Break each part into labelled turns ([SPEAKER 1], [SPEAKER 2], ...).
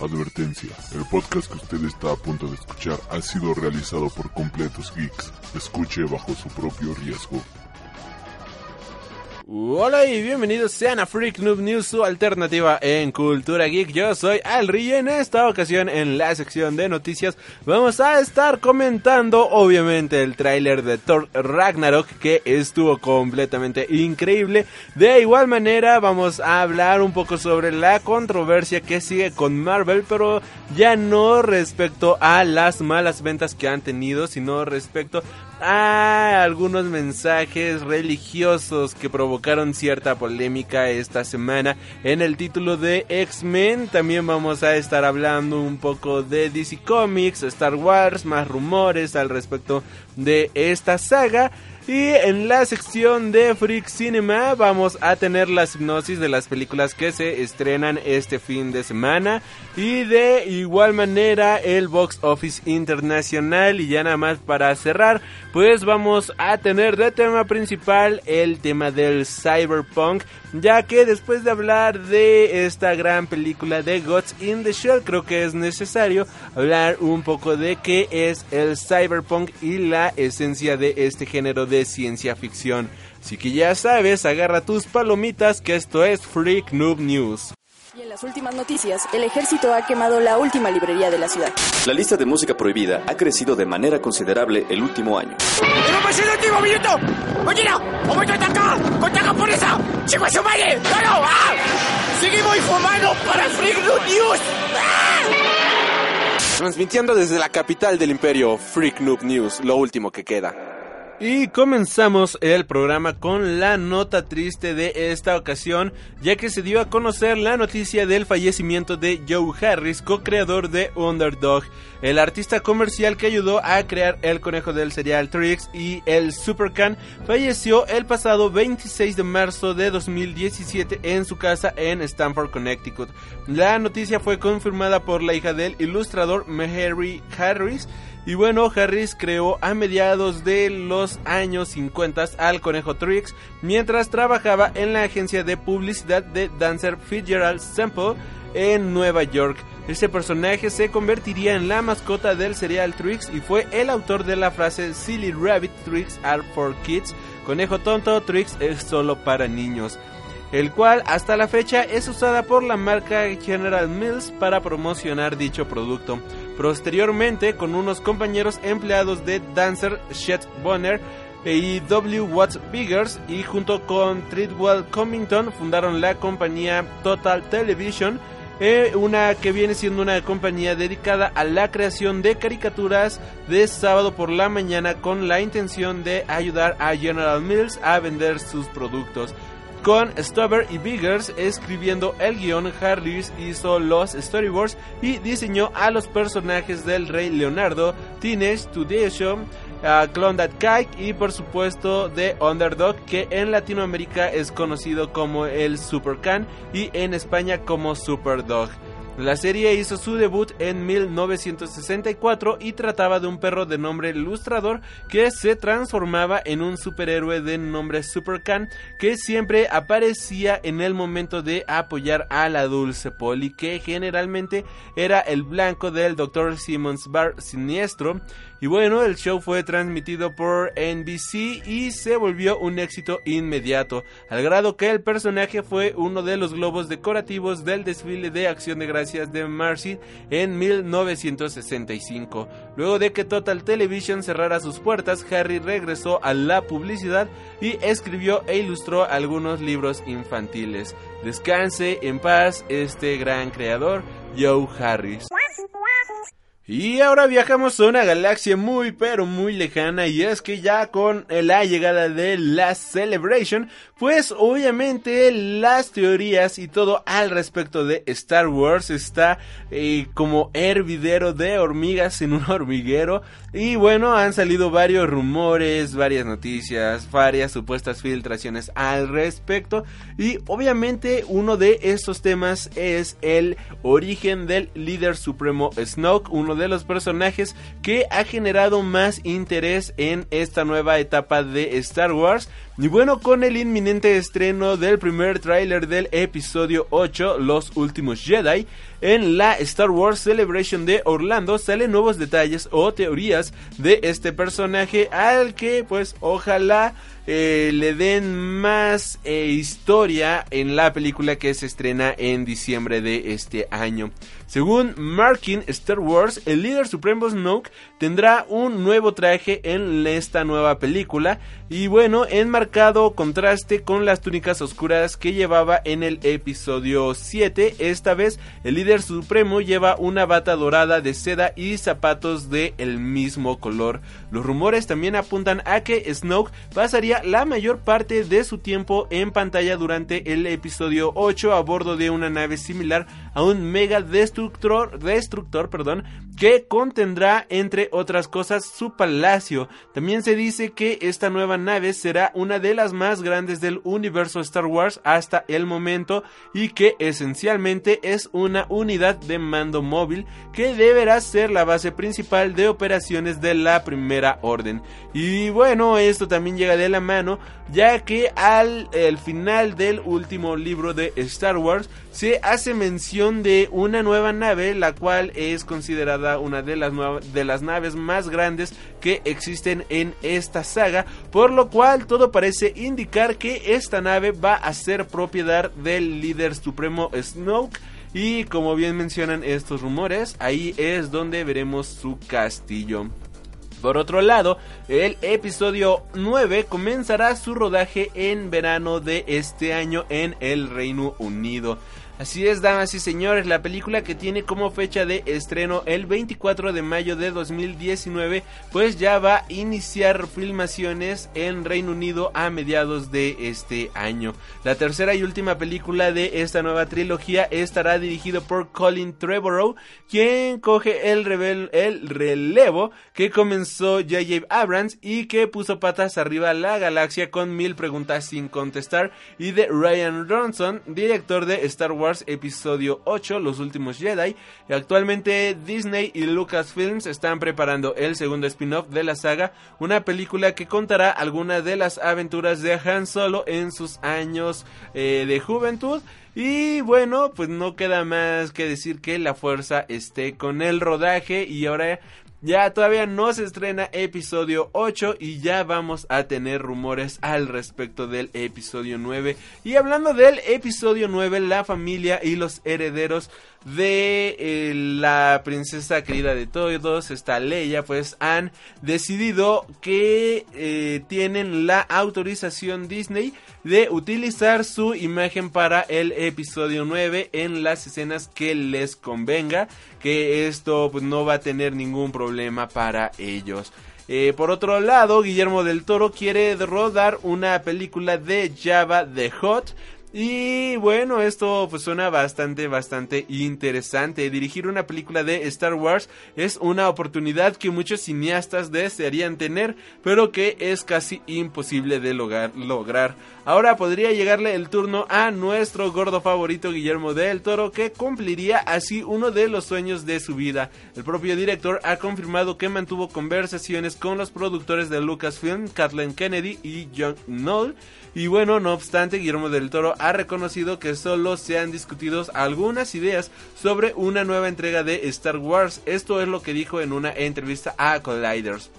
[SPEAKER 1] Advertencia, el podcast que usted está a punto de escuchar ha sido realizado por completos geeks. Escuche bajo su propio riesgo.
[SPEAKER 2] Hola y bienvenidos sean a Freak Noob News, su alternativa en cultura geek. Yo soy Alri y en esta ocasión en la sección de noticias vamos a estar comentando obviamente el tráiler de Thor Ragnarok que estuvo completamente increíble. De igual manera vamos a hablar un poco sobre la controversia que sigue con Marvel, pero ya no respecto a las malas ventas que han tenido, sino respecto a algunos mensajes religiosos que provocaron cierta polémica esta semana en el título de X-Men. También vamos a estar hablando un poco de DC Comics, Star Wars, más rumores al respecto de esta saga. Y en la sección de Freak Cinema vamos a tener la hipnosis de las películas que se estrenan este fin de semana. Y de igual manera el box office internacional. Y ya nada más para cerrar, pues vamos a tener de tema principal el tema del cyberpunk. Ya que después de hablar de esta gran película de Gods in the Shell, creo que es necesario hablar un poco de qué es el cyberpunk y la esencia de este género de ciencia ficción. Así que ya sabes, agarra tus palomitas que esto es Freak Noob News.
[SPEAKER 3] Y en las últimas noticias, el ejército ha quemado la última librería de la ciudad.
[SPEAKER 4] La lista de música prohibida ha crecido de manera considerable el último año.
[SPEAKER 5] ¡Tenemos el último minuto! ¡Oye, ¡Momento de atacar! ¡Contra japonesa! ¡Chico su madre! ¡No, no! ¡Ah! ¡Seguimos informando para Freak Noob News! ¡Ah!
[SPEAKER 2] Transmitiendo desde la capital del imperio, Freak Noob News, lo último que queda. Y comenzamos el programa con la nota triste de esta ocasión, ya que se dio a conocer la noticia del fallecimiento de Joe Harris, co-creador de Underdog, el artista comercial que ayudó a crear el conejo del serial Trix y el Supercan, falleció el pasado 26 de marzo de 2017 en su casa en Stamford, Connecticut. La noticia fue confirmada por la hija del ilustrador Mehery Harris, y bueno, Harris creó a mediados de los años 50 al conejo Trix mientras trabajaba en la agencia de publicidad de Dancer Fitzgerald Sample en Nueva York. Este personaje se convertiría en la mascota del serial Trix y fue el autor de la frase Silly Rabbit Tricks are for kids, conejo tonto Trix es solo para niños el cual hasta la fecha es usada por la marca General Mills para promocionar dicho producto. Posteriormente, con unos compañeros empleados de Dancer, Chet Bonner y W. Watts Biggers y junto con Treadwell Cummington fundaron la compañía Total Television, eh, una que viene siendo una compañía dedicada a la creación de caricaturas de sábado por la mañana con la intención de ayudar a General Mills a vender sus productos. Con Stubber y Biggers escribiendo el guion, Harris hizo los storyboards y diseñó a los personajes del Rey Leonardo, Teenage Tudation, uh, Klondike Kike y por supuesto de Underdog que en Latinoamérica es conocido como el Supercan y en España como Superdog. La serie hizo su debut en 1964 y trataba de un perro de nombre Ilustrador que se transformaba en un superhéroe de nombre Supercan que siempre aparecía en el momento de apoyar a la Dulce Polly que generalmente era el blanco del Dr. Simmons Bar siniestro y bueno, el show fue transmitido por NBC y se volvió un éxito inmediato, al grado que el personaje fue uno de los globos decorativos del desfile de acción de gracias de Marcy en 1965. Luego de que Total Television cerrara sus puertas, Harry regresó a la publicidad y escribió e ilustró algunos libros infantiles. Descanse en paz este gran creador, Joe Harris. Y ahora viajamos a una galaxia muy pero muy lejana y es que ya con la llegada de la Celebration, pues obviamente las teorías y todo al respecto de Star Wars está eh, como hervidero de hormigas en un hormiguero. Y bueno, han salido varios rumores, varias noticias, varias supuestas filtraciones al respecto. Y obviamente uno de esos temas es el origen del líder supremo Snoke, uno de los personajes que ha generado más interés en esta nueva etapa de Star Wars. Y bueno, con el inminente estreno del primer tráiler del episodio 8, Los Últimos Jedi, en la Star Wars Celebration de Orlando salen nuevos detalles o teorías de este personaje al que pues ojalá eh, le den más eh, historia en la película que se estrena en diciembre de este año. Según Markin Star Wars, el líder supremo Snoke tendrá un nuevo traje en esta nueva película y bueno, enmarcado contraste con las túnicas oscuras que llevaba en el episodio 7, esta vez el líder supremo lleva una bata dorada de seda y zapatos de el mismo color. Los rumores también apuntan a que Snoke pasaría la mayor parte de su tiempo en pantalla durante el episodio 8 a bordo de una nave similar a un mega destructor, destructor perdón, que contendrá entre otras cosas su palacio. También se dice que esta nueva nave será una de las más grandes del universo Star Wars hasta el momento y que esencialmente es una unidad de mando móvil que deberá ser la base principal de operaciones de la primera orden. Y bueno, esto también llega de la mano ya que al el final del último libro de Star Wars se hace mención de una nueva nave, la cual es considerada una de las, de las naves más grandes que existen en esta saga, por lo cual todo parece indicar que esta nave va a ser propiedad del líder supremo Snoke. Y como bien mencionan estos rumores, ahí es donde veremos su castillo. Por otro lado, el episodio 9 comenzará su rodaje en verano de este año en el Reino Unido. Así es, damas y señores, la película que tiene como fecha de estreno el 24 de mayo de 2019, pues ya va a iniciar filmaciones en Reino Unido a mediados de este año. La tercera y última película de esta nueva trilogía estará dirigido por Colin Trevorrow, quien coge el, el relevo que comenzó J.J. Abrams y que puso patas arriba la galaxia con mil preguntas sin contestar, y de Ryan Johnson, director de Star Wars Episodio 8, Los Últimos Jedi. Actualmente Disney y Lucasfilms están preparando el segundo spin-off de la saga, una película que contará algunas de las aventuras de Han Solo en sus años eh, de juventud. Y bueno, pues no queda más que decir que la fuerza esté con el rodaje y ahora ya todavía no se estrena episodio 8 y ya vamos a tener rumores al respecto del episodio 9. Y hablando del episodio 9, la familia y los herederos de eh, la princesa querida de todos, esta Leia, pues han decidido que eh, tienen la autorización Disney de utilizar su imagen para el episodio 9 en las escenas que les convenga, que esto pues, no va a tener ningún problema para ellos. Eh, por otro lado, Guillermo del Toro quiere rodar una película de Java the Hot y bueno, esto pues suena bastante, bastante interesante. Dirigir una película de Star Wars es una oportunidad que muchos cineastas desearían tener, pero que es casi imposible de lograr. lograr. Ahora podría llegarle el turno a nuestro gordo favorito Guillermo del Toro, que cumpliría así uno de los sueños de su vida. El propio director ha confirmado que mantuvo conversaciones con los productores de Lucasfilm, Kathleen Kennedy y John Knoll y bueno, no obstante, Guillermo del Toro ha reconocido que solo se han discutido algunas ideas sobre una nueva entrega de Star Wars. Esto es lo que dijo en una entrevista a Colliders.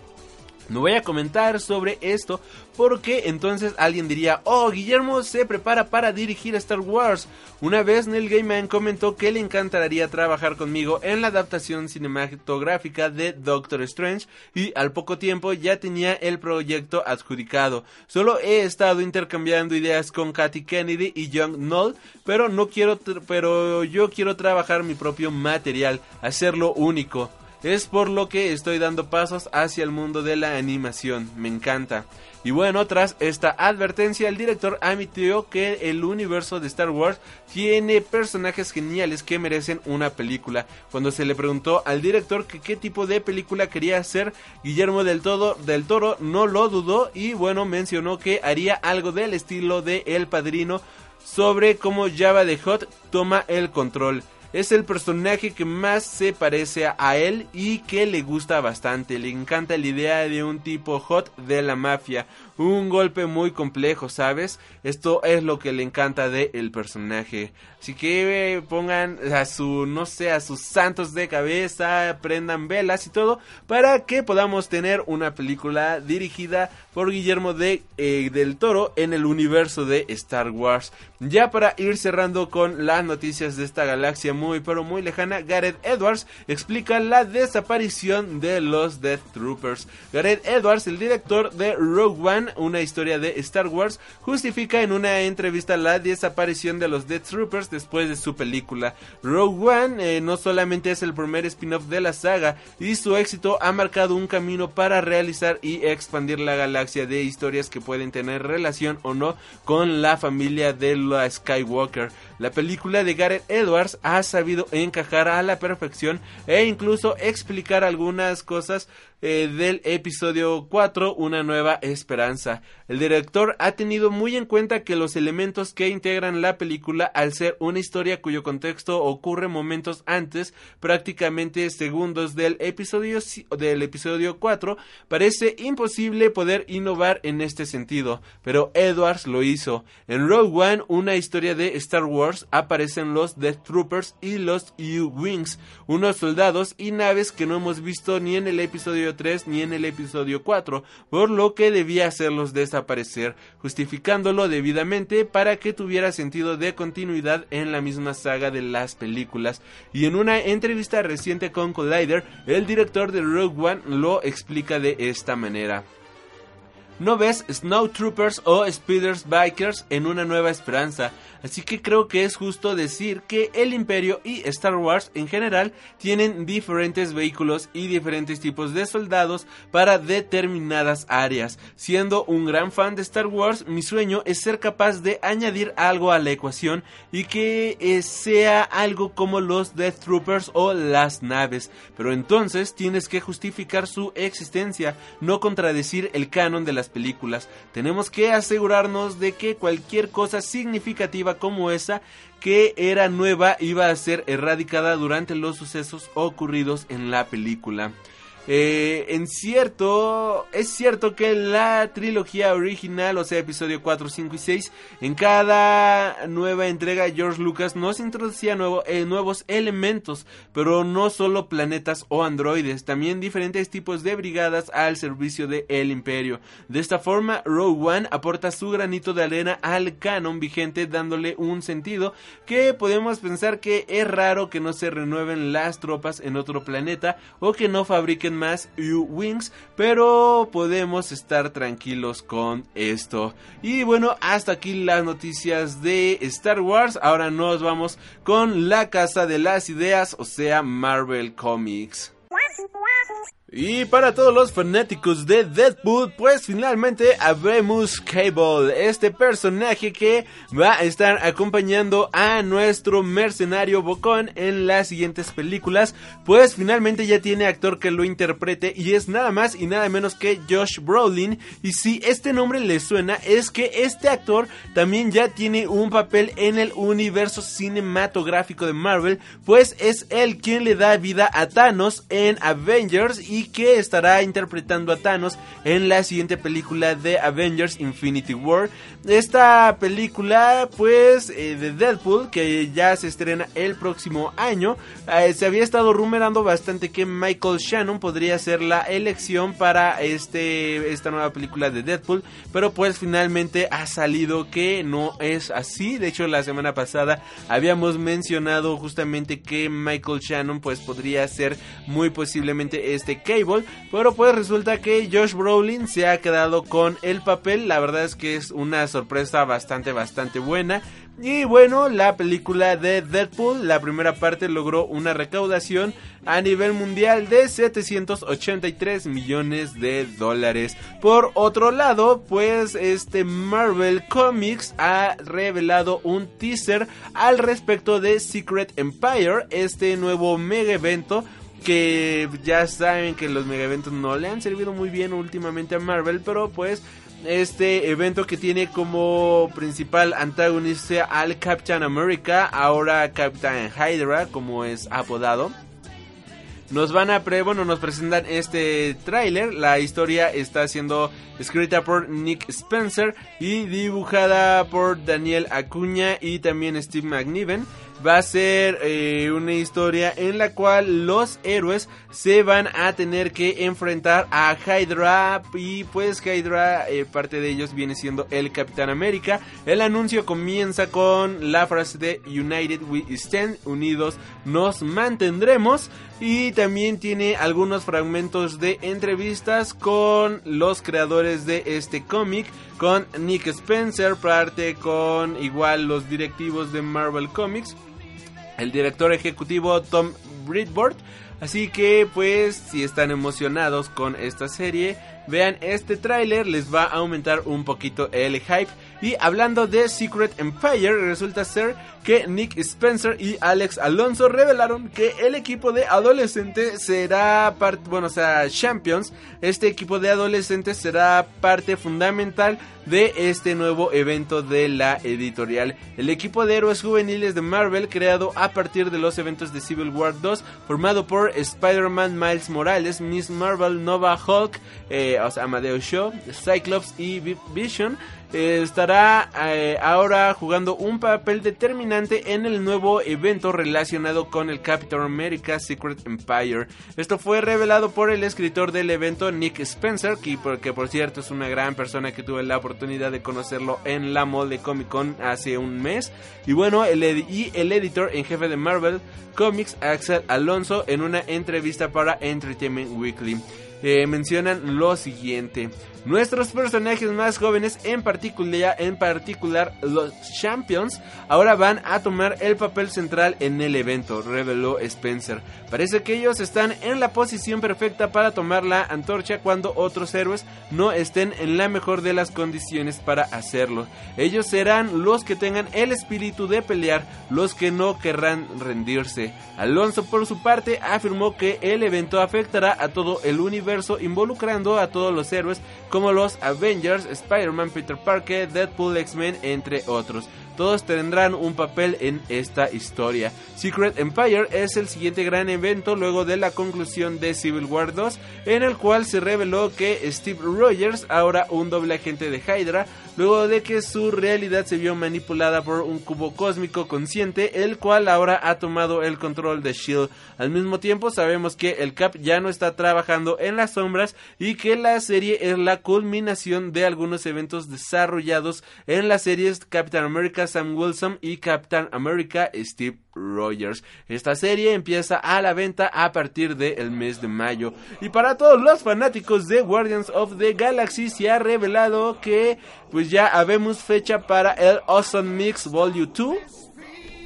[SPEAKER 2] No voy a comentar sobre esto porque entonces alguien diría, oh, Guillermo se prepara para dirigir Star Wars. Una vez Neil Gaiman comentó que le encantaría trabajar conmigo en la adaptación cinematográfica de Doctor Strange y al poco tiempo ya tenía el proyecto adjudicado. Solo he estado intercambiando ideas con Katy Kennedy y Young Knoll, pero no quiero, pero yo quiero trabajar mi propio material, hacerlo único. Es por lo que estoy dando pasos hacia el mundo de la animación. Me encanta. Y bueno, tras esta advertencia, el director admitió que el universo de Star Wars tiene personajes geniales que merecen una película. Cuando se le preguntó al director que qué tipo de película quería hacer, Guillermo del, del Toro no lo dudó y bueno, mencionó que haría algo del estilo de El Padrino sobre cómo Java de Hot toma el control. Es el personaje que más se parece a él y que le gusta bastante. Le encanta la idea de un tipo hot de la mafia, un golpe muy complejo, ¿sabes? Esto es lo que le encanta de el personaje. Así que eh, pongan a su, no sé, a sus santos de cabeza, prendan velas y todo, para que podamos tener una película dirigida por Guillermo de, eh, del Toro en el universo de Star Wars. Ya para ir cerrando con las noticias de esta galaxia muy pero muy lejana, Gareth Edwards explica la desaparición de los Death Troopers. Gareth Edwards, el director de Rogue One, una historia de Star Wars, justifica en una entrevista la desaparición de los Death Troopers después de su película. Rogue One eh, no solamente es el primer spin-off de la saga, y su éxito ha marcado un camino para realizar y expandir la galaxia de historias que pueden tener relación o no con la familia de la Skywalker. La película de Gareth Edwards ha sabido encajar a la perfección e incluso explicar algunas cosas eh, del episodio 4, Una nueva esperanza. El director ha tenido muy en cuenta que los elementos que integran la película, al ser una historia cuyo contexto ocurre momentos antes, prácticamente segundos del episodio, del episodio 4, parece imposible poder innovar en este sentido, pero Edwards lo hizo. En Rogue One, una historia de Star Wars, aparecen los Death Troopers y los U-Wings, unos soldados y naves que no hemos visto ni en el episodio 3 ni en el episodio 4, por lo que debía hacerlos desaparecer, justificándolo debidamente para que tuviera sentido de continuidad en la misma saga de las películas. Y en una entrevista reciente con Collider, el director de Rogue One lo explica de esta manera. No ves Snow Troopers o Speeders Bikers en una nueva esperanza, así que creo que es justo decir que el Imperio y Star Wars en general tienen diferentes vehículos y diferentes tipos de soldados para determinadas áreas. Siendo un gran fan de Star Wars, mi sueño es ser capaz de añadir algo a la ecuación y que eh, sea algo como los Death Troopers o las naves, pero entonces tienes que justificar su existencia, no contradecir el canon de las películas. Tenemos que asegurarnos de que cualquier cosa significativa como esa que era nueva iba a ser erradicada durante los sucesos ocurridos en la película. Eh, en cierto, es cierto que la trilogía original, o sea, episodio 4, 5 y 6, en cada nueva entrega George Lucas nos introducía eh, nuevos elementos, pero no solo planetas o androides, también diferentes tipos de brigadas al servicio del el imperio. De esta forma, Rogue One aporta su granito de arena al canon vigente, dándole un sentido que podemos pensar que es raro que no se renueven las tropas en otro planeta o que no fabriquen más U-Wings, pero podemos estar tranquilos con esto. Y bueno, hasta aquí las noticias de Star Wars. Ahora nos vamos con la casa de las ideas, o sea, Marvel Comics. Y para todos los fanáticos de Deadpool, pues finalmente habemos Cable, este personaje que va a estar acompañando a nuestro mercenario Bocón en las siguientes películas, pues finalmente ya tiene actor que lo interprete y es nada más y nada menos que Josh Brolin. Y si este nombre le suena, es que este actor también ya tiene un papel en el universo cinematográfico de Marvel, pues es él quien le da vida a Thanos en Avengers que estará interpretando a Thanos en la siguiente película de Avengers Infinity War. Esta película, pues, eh, de Deadpool, que ya se estrena el próximo año, eh, se había estado rumerando bastante que Michael Shannon podría ser la elección para este, esta nueva película de Deadpool, pero pues finalmente ha salido que no es así. De hecho, la semana pasada habíamos mencionado justamente que Michael Shannon pues podría ser muy posiblemente este Pero pues resulta que Josh Brolin se ha quedado con el papel. La verdad es que es una sorpresa bastante, bastante buena. Y bueno, la película de Deadpool, la primera parte logró una recaudación a nivel mundial de 783 millones de dólares. Por otro lado, pues este Marvel Comics ha revelado un teaser al respecto de Secret Empire, este nuevo mega evento que ya saben que los mega eventos no le han servido muy bien últimamente a Marvel, pero pues este evento que tiene como principal antagonista al Captain America, ahora Captain Hydra, como es apodado. Nos van a pre, bueno, nos presentan este tráiler. La historia está siendo escrita por Nick Spencer y dibujada por Daniel Acuña y también Steve McNiven va a ser eh, una historia en la cual los héroes se van a tener que enfrentar a Hydra y pues Hydra eh, parte de ellos viene siendo el Capitán América. El anuncio comienza con la frase de United we stand unidos nos mantendremos y también tiene algunos fragmentos de entrevistas con los creadores de este cómic con Nick Spencer parte con igual los directivos de Marvel Comics el director ejecutivo Tom Bridboard. Así que pues si están emocionados con esta serie, vean este tráiler, les va a aumentar un poquito el hype. Y hablando de Secret Empire, resulta ser que Nick Spencer y Alex Alonso revelaron que el equipo de adolescentes será parte, bueno, o sea, Champions, este equipo de adolescentes será parte fundamental de este nuevo evento de la editorial. El equipo de héroes juveniles de Marvel, creado a partir de los eventos de Civil War 2, formado por Spider-Man Miles Morales, Miss Marvel, Nova Hulk, eh, o sea, Amadeus Show, Cyclops y Vision, estará eh, ahora jugando un papel determinante en el nuevo evento relacionado con el Captain America Secret Empire. Esto fue revelado por el escritor del evento Nick Spencer, que por, cierto es una gran persona que tuve la oportunidad de conocerlo en la mall de Comic Con hace un mes. Y bueno, y el editor en jefe de Marvel Comics, Axel Alonso, en una entrevista para Entertainment Weekly. Eh, mencionan lo siguiente. Nuestros personajes más jóvenes, en particular, en particular los Champions, ahora van a tomar el papel central en el evento, reveló Spencer. Parece que ellos están en la posición perfecta para tomar la antorcha cuando otros héroes no estén en la mejor de las condiciones para hacerlo. Ellos serán los que tengan el espíritu de pelear, los que no querrán rendirse. Alonso por su parte afirmó que el evento afectará a todo el universo involucrando a todos los héroes los Avengers, Spider-Man, Peter Parker, Deadpool, X-Men, entre otros. Todos tendrán un papel en esta historia. Secret Empire es el siguiente gran evento luego de la conclusión de Civil War 2, en el cual se reveló que Steve Rogers, ahora un doble agente de Hydra, luego de que su realidad se vio manipulada por un cubo cósmico consciente, el cual ahora ha tomado el control de Shield. Al mismo tiempo sabemos que el Cap ya no está trabajando en las sombras y que la serie es la culminación de algunos eventos desarrollados en las series Captain America Sam Wilson y Captain America Steve Rogers. Esta serie empieza a la venta a partir del mes de mayo. Y para todos los fanáticos de Guardians of the Galaxy se ha revelado que pues ya habemos fecha para el Awesome Mix Volume 2.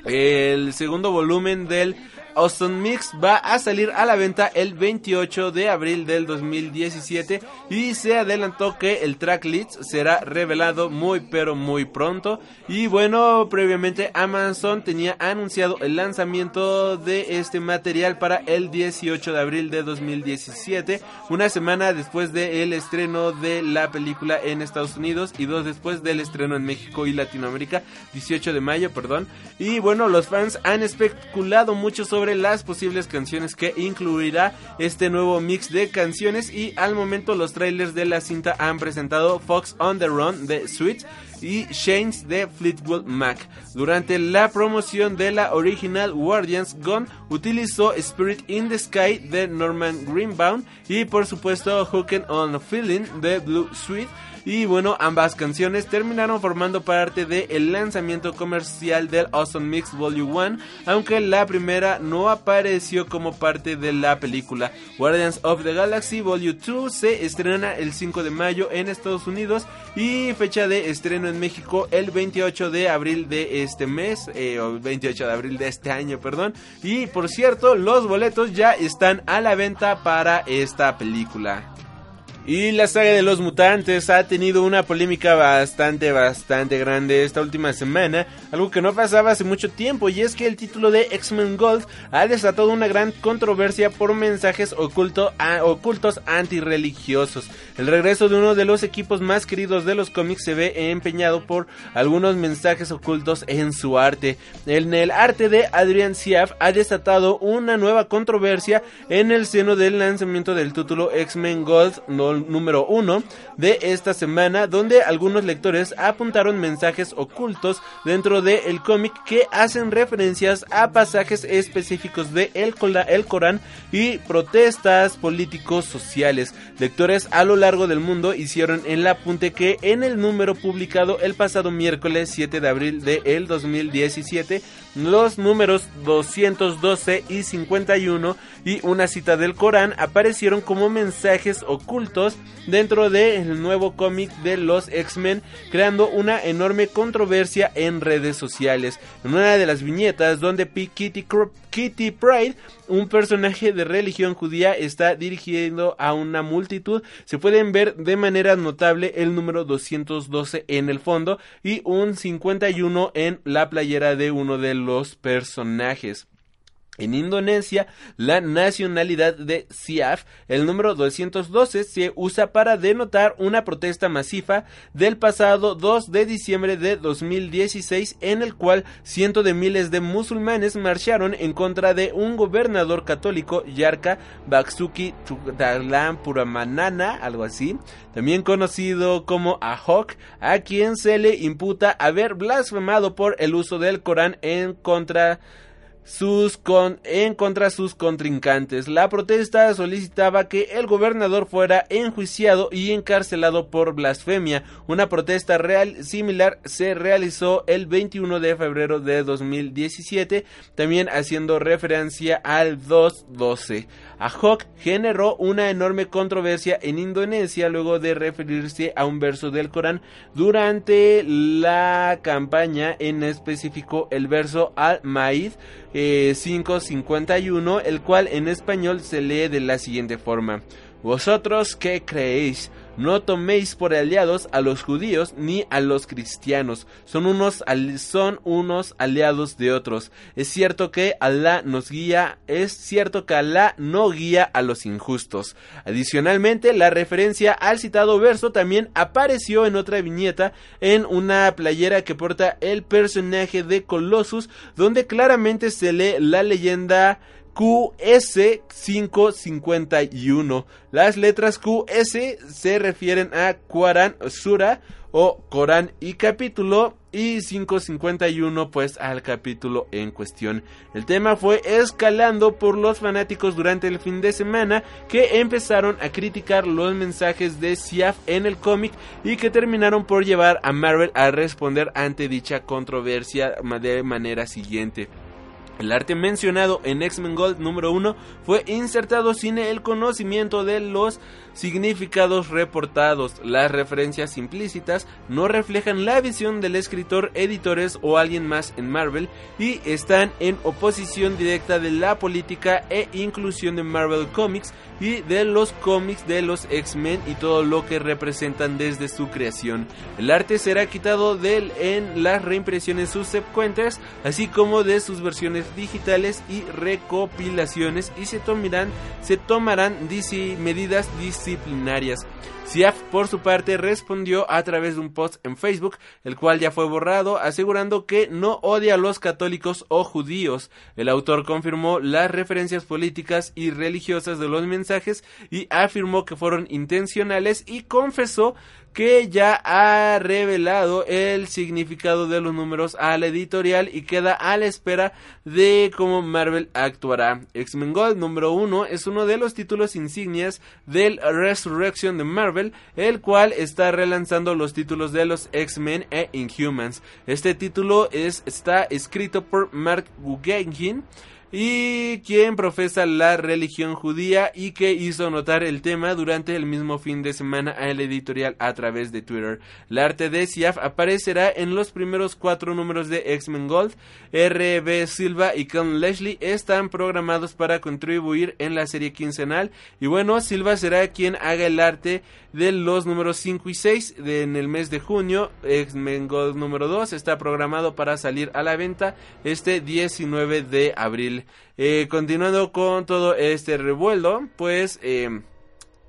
[SPEAKER 2] El segundo volumen del Austin Mix va a salir a la venta el 28 de abril del 2017 y se adelantó que el tracklist será revelado muy pero muy pronto. Y bueno previamente Amazon tenía anunciado el lanzamiento de este material para el 18 de abril de 2017 una semana después del estreno de la película en Estados Unidos y dos después del estreno en México y Latinoamérica 18 de mayo perdón. Y bueno los fans han especulado mucho sobre sobre las posibles canciones que incluirá este nuevo mix de canciones y al momento los trailers de la cinta han presentado Fox on the Run de Sweet y Shane's de Fleetwood Mac. Durante la promoción de la original Guardians, Gone utilizó Spirit in the Sky de Norman Greenbaum y por supuesto Hooken on Feeling de Blue Sweet y bueno, ambas canciones terminaron formando parte del lanzamiento comercial del Awesome Mix Volume 1, aunque la primera no apareció como parte de la película. Guardians of the Galaxy Volume 2 se estrena el 5 de mayo en Estados Unidos y fecha de estreno en México el 28 de abril de este mes, eh, o 28 de abril de este año, perdón. Y por cierto, los boletos ya están a la venta para esta película. Y la saga de los mutantes ha tenido una polémica bastante, bastante grande esta última semana, algo que no pasaba hace mucho tiempo, y es que el título de X-Men Gold ha desatado una gran controversia por mensajes oculto, a, ocultos antirreligiosos. El regreso de uno de los equipos más queridos de los cómics se ve empeñado por algunos mensajes ocultos en su arte. En el arte de Adrian Siaf ha desatado una nueva controversia en el seno del lanzamiento del título X-Men Gold número uno de esta semana, donde algunos lectores apuntaron mensajes ocultos dentro del cómic que hacen referencias a pasajes específicos de el, el Corán y protestas políticos sociales. Lectores a lo largo del mundo hicieron el apunte que en el número publicado el pasado miércoles 7 de abril de el 2017 los números 212 y 51 y una cita del Corán aparecieron como mensajes ocultos dentro del nuevo cómic de los X-Men, creando una enorme controversia en redes sociales. En una de las viñetas donde Kitty, Kitty Pride, un personaje de religión judía, está dirigiendo a una multitud, se pueden ver de manera notable el número 212 en el fondo y un 51 en la playera de uno de los personajes. En Indonesia, la nacionalidad de Siaf, el número 212, se usa para denotar una protesta masiva del pasado 2 de diciembre de 2016 en el cual cientos de miles de musulmanes marcharon en contra de un gobernador católico, Yarka Baksuki Tugdalam Puramanana, algo así, también conocido como Ahok, a quien se le imputa haber blasfemado por el uso del Corán en contra sus con, en contra sus contrincantes. La protesta solicitaba que el gobernador fuera enjuiciado y encarcelado por blasfemia. Una protesta real similar se realizó el 21 de febrero de 2017, también haciendo referencia al 212. Ahok generó una enorme controversia en Indonesia luego de referirse a un verso del Corán durante la campaña, en específico el verso Al-Maid 551, eh, el cual en español se lee de la siguiente forma. Vosotros qué creéis, no toméis por aliados a los judíos ni a los cristianos, son unos, son unos aliados de otros. Es cierto que Alá nos guía, es cierto que Alá no guía a los injustos. Adicionalmente, la referencia al citado verso también apareció en otra viñeta en una playera que porta el personaje de Colossus, donde claramente se lee la leyenda QS551. Las letras QS se refieren a Quran Sura o Corán y capítulo y 551 pues al capítulo en cuestión. El tema fue escalando por los fanáticos durante el fin de semana que empezaron a criticar los mensajes de Siaf en el cómic y que terminaron por llevar a Marvel a responder ante dicha controversia de manera siguiente. El arte mencionado en X-Men Gold número 1 fue insertado sin el conocimiento de los significados reportados. Las referencias implícitas no reflejan la visión del escritor, editores o alguien más en Marvel y están en oposición directa de la política e inclusión de Marvel Comics y de los cómics de los X-Men y todo lo que representan desde su creación. El arte será quitado de él en las reimpresiones subsecuentes, así como de sus versiones digitales y recopilaciones y se tomarán, se tomarán medidas disciplinarias. Siaf, por su parte, respondió a través de un post en Facebook, el cual ya fue borrado, asegurando que no odia a los católicos o judíos. El autor confirmó las referencias políticas y religiosas de los mensajes y afirmó que fueron intencionales y confesó que ya ha revelado el significado de los números a la editorial y queda a la espera de cómo Marvel actuará. X-Men Gold número 1 es uno de los títulos insignias del Resurrection de Marvel, el cual está relanzando los títulos de los X-Men e Inhumans. Este título es, está escrito por Mark Guggenheim y quien profesa la religión judía y que hizo notar el tema durante el mismo fin de semana al editorial a través de Twitter. La arte de Siaf aparecerá en los primeros cuatro números de X-Men Gold. R.B. Silva y Ken Leslie están programados para contribuir en la serie quincenal y bueno, Silva será quien haga el arte de los números 5 y 6 en el mes de junio. X-Men Gold número 2 está programado para salir a la venta este 19 de abril. Eh, continuando con todo este revuelo, pues eh,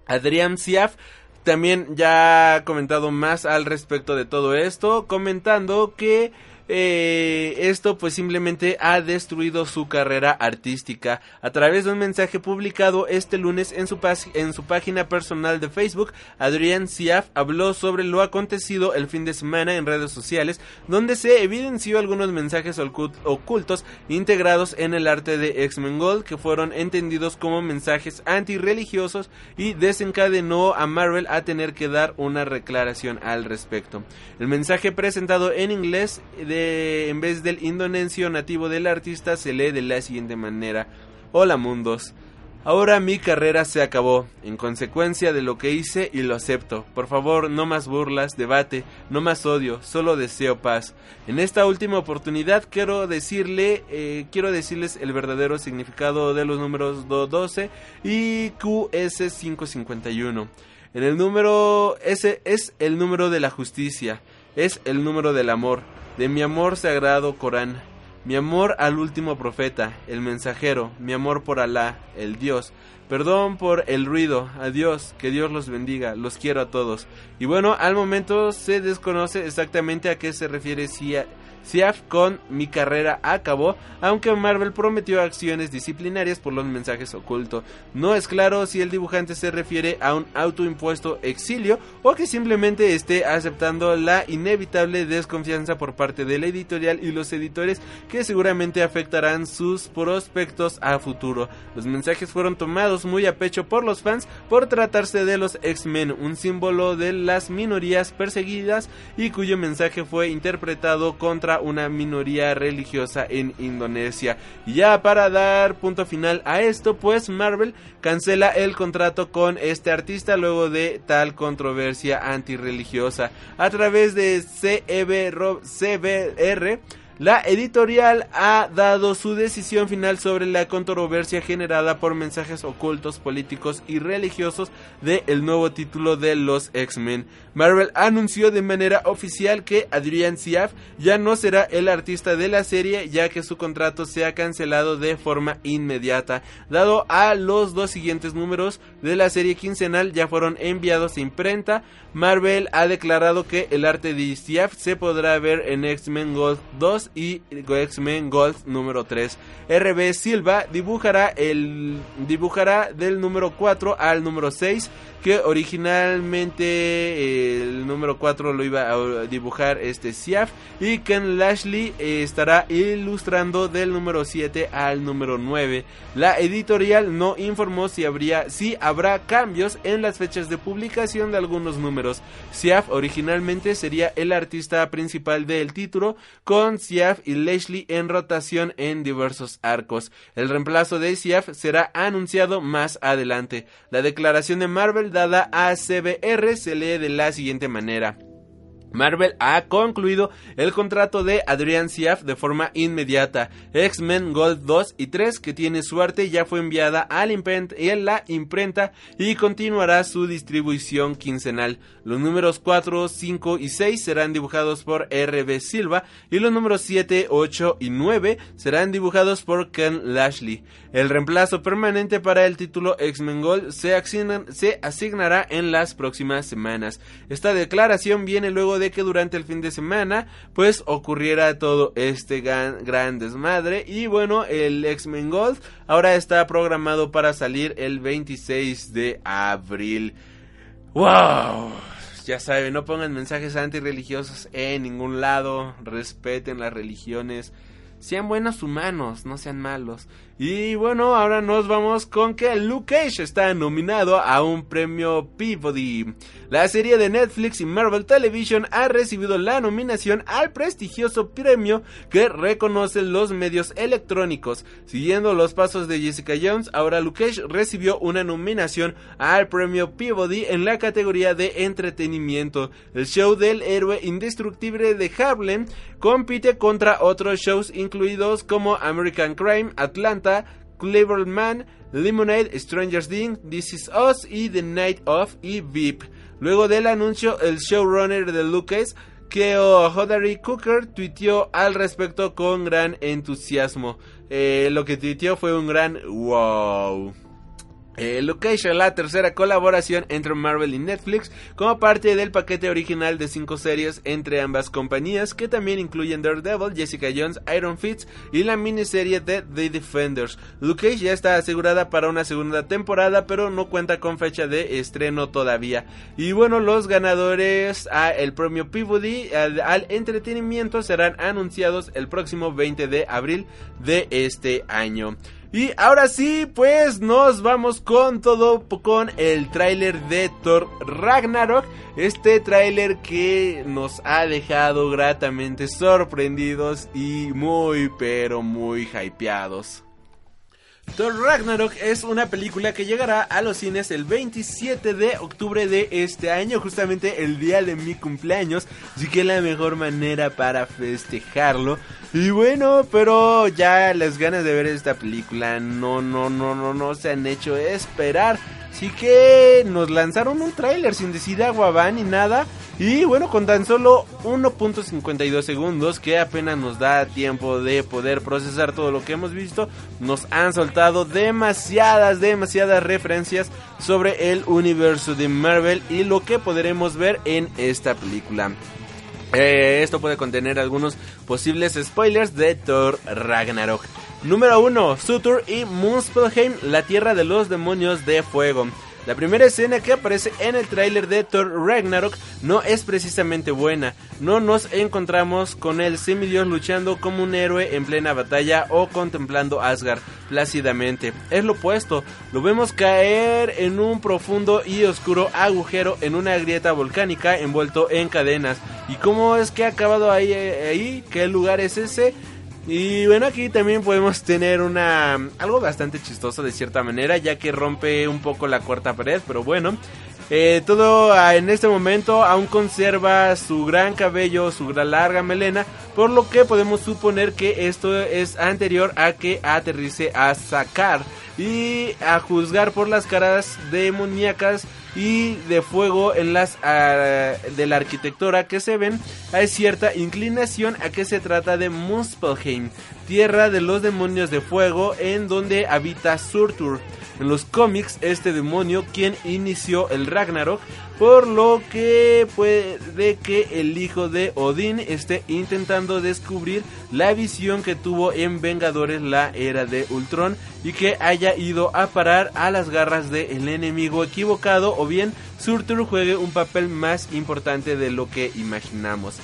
[SPEAKER 2] Adrián Siaf también ya ha comentado más al respecto de todo esto, comentando que eh, esto pues simplemente ha destruido su carrera artística. A través de un mensaje publicado este lunes en su, en su página personal de Facebook, Adrián Siaf habló sobre lo acontecido el fin de semana en redes sociales, donde se evidenció algunos mensajes ocultos integrados en el arte de X-Men Gold que fueron entendidos como mensajes antirreligiosos y desencadenó a Marvel a tener que dar una declaración al respecto. El mensaje presentado en inglés de en vez del indonesio nativo del artista se lee de la siguiente manera. Hola mundos. Ahora mi carrera se acabó, en consecuencia de lo que hice y lo acepto. Por favor, no más burlas, debate, no más odio, solo deseo paz. En esta última oportunidad quiero decirle, eh, quiero decirles el verdadero significado de los números 212 y QS551. En el número ese es el número de la justicia, es el número del amor de mi amor sagrado Corán, mi amor al último profeta, el mensajero, mi amor por Alá, el Dios. Perdón por el ruido, adiós, que Dios los bendiga, los quiero a todos. Y bueno, al momento se desconoce exactamente a qué se refiere si Siaf con Mi carrera acabó, aunque Marvel prometió acciones disciplinarias por los mensajes ocultos. No es claro si el dibujante se refiere a un autoimpuesto exilio o que simplemente esté aceptando la inevitable desconfianza por parte de la editorial y los editores que seguramente afectarán sus prospectos a futuro. Los mensajes fueron tomados muy a pecho por los fans por tratarse de los X-Men, un símbolo de las minorías perseguidas y cuyo mensaje fue interpretado contra una minoría religiosa en Indonesia. Ya para dar punto final a esto, pues Marvel cancela el contrato con este artista luego de tal controversia antirreligiosa. A través de CBR e la editorial ha dado su decisión final sobre la controversia generada por mensajes ocultos políticos y religiosos del el nuevo título de los X-Men. Marvel anunció de manera oficial que Adrian Siaf ya no será el artista de la serie ya que su contrato se ha cancelado de forma inmediata. Dado a los dos siguientes números de la serie quincenal ya fueron enviados a imprenta, Marvel ha declarado que el arte de Siaf se podrá ver en X-Men Gold 2 y X-Men Gold número 3. RB Silva dibujará, el, dibujará del número 4 al número 6 que originalmente eh, el número 4 lo iba a dibujar este Siaf y Ken Lashley eh, estará ilustrando del número 7 al número 9. La editorial no informó si habría si habrá cambios en las fechas de publicación de algunos números. Siaf originalmente sería el artista principal del título con Siaf y Lashley en rotación en diversos arcos. El reemplazo de Siaf será anunciado más adelante. La declaración de Marvel dada a CBR se lee de la siguiente manera. Marvel ha concluido el contrato de Adrian Siaf de forma inmediata. X-Men Gold 2 y 3, que tiene su arte, ya fue enviada a la imprenta, y continuará su distribución quincenal. Los números 4, 5 y 6 serán dibujados por RB Silva y los números 7, 8 y 9 serán dibujados por Ken Lashley. El reemplazo permanente para el título X-Men Gold se, se asignará en las próximas semanas. Esta declaración viene luego que durante el fin de semana pues ocurriera todo este gran, desmadre y bueno el X-Men Gold ahora está programado para salir el 26 de abril. ¡Wow! Ya saben, no pongan mensajes antirreligiosos en ningún lado, respeten las religiones sean buenos humanos, no sean malos. Y bueno, ahora nos vamos con que Luke Cage está nominado a un premio Peabody. La serie de Netflix y Marvel Television ha recibido la nominación al prestigioso premio que reconoce los medios electrónicos. Siguiendo los pasos de Jessica Jones, ahora Luke Cage recibió una nominación al premio Peabody en la categoría de entretenimiento. El show del héroe indestructible de Harlem compite contra otros shows incluidos como American Crime, Atlanta, Clever Man, Lemonade, Stranger Things, This Is Us y The Night of y VIP. Luego del anuncio, el showrunner de Lucas, Keo Hodari Cooker, tuiteó al respecto con gran entusiasmo. Eh, lo que tuiteó fue un gran wow. Eh, Location, la tercera colaboración entre Marvel y Netflix, como parte del paquete original de cinco series entre ambas compañías, que también incluyen Daredevil, Jessica Jones, Iron Fist y la miniserie de The Defenders. Luke ya está asegurada para una segunda temporada, pero no cuenta con fecha de estreno todavía. Y bueno, los ganadores a el premio Peabody al entretenimiento serán anunciados el próximo 20 de abril de este año. Y ahora sí, pues nos vamos con todo con el tráiler de Thor Ragnarok. Este tráiler que nos ha dejado gratamente sorprendidos y muy pero muy hypeados. Thor Ragnarok es una película que llegará a los cines el 27 de octubre de este año, justamente el día de mi cumpleaños, así que la mejor manera para festejarlo. Y bueno, pero ya las ganas de ver esta película no, no, no, no, no se han hecho esperar. Así que nos lanzaron un tráiler sin decir agua va ni nada. Y bueno, con tan solo 1.52 segundos, que apenas nos da tiempo de poder procesar todo lo que hemos visto, nos han soltado demasiadas, demasiadas referencias sobre el universo de Marvel y lo que podremos ver en esta película. Eh, esto puede contener algunos posibles spoilers de Thor Ragnarok. Número 1. Sutur y Muspelheim, la tierra de los demonios de fuego. La primera escena que aparece en el tráiler de Thor Ragnarok no es precisamente buena. No nos encontramos con el semidios luchando como un héroe en plena batalla o contemplando Asgard plácidamente. Es lo opuesto. Lo vemos caer en un profundo y oscuro agujero en una grieta volcánica envuelto en cadenas. ¿Y cómo es que ha acabado ahí? ahí? ¿Qué lugar es ese? Y bueno, aquí también podemos tener una algo bastante chistoso de cierta manera, ya que rompe un poco la cuarta pared, pero bueno. Eh, todo ah, en este momento aún conserva su gran cabello, su gran larga melena, por lo que podemos suponer que esto es anterior a que aterrice a sacar y a juzgar por las caras demoníacas y de fuego en las uh, de la arquitectura que se ven, hay cierta inclinación a que se trata de Muspelheim, tierra de los demonios de fuego en donde habita Surtur. En los cómics, este demonio quien inició el Ragnarok, por lo que puede que el hijo de Odín esté intentando descubrir la visión que tuvo en Vengadores la era de Ultron y que haya ido a parar a las garras del enemigo equivocado o bien Surtur juegue un papel más importante de lo que imaginamos.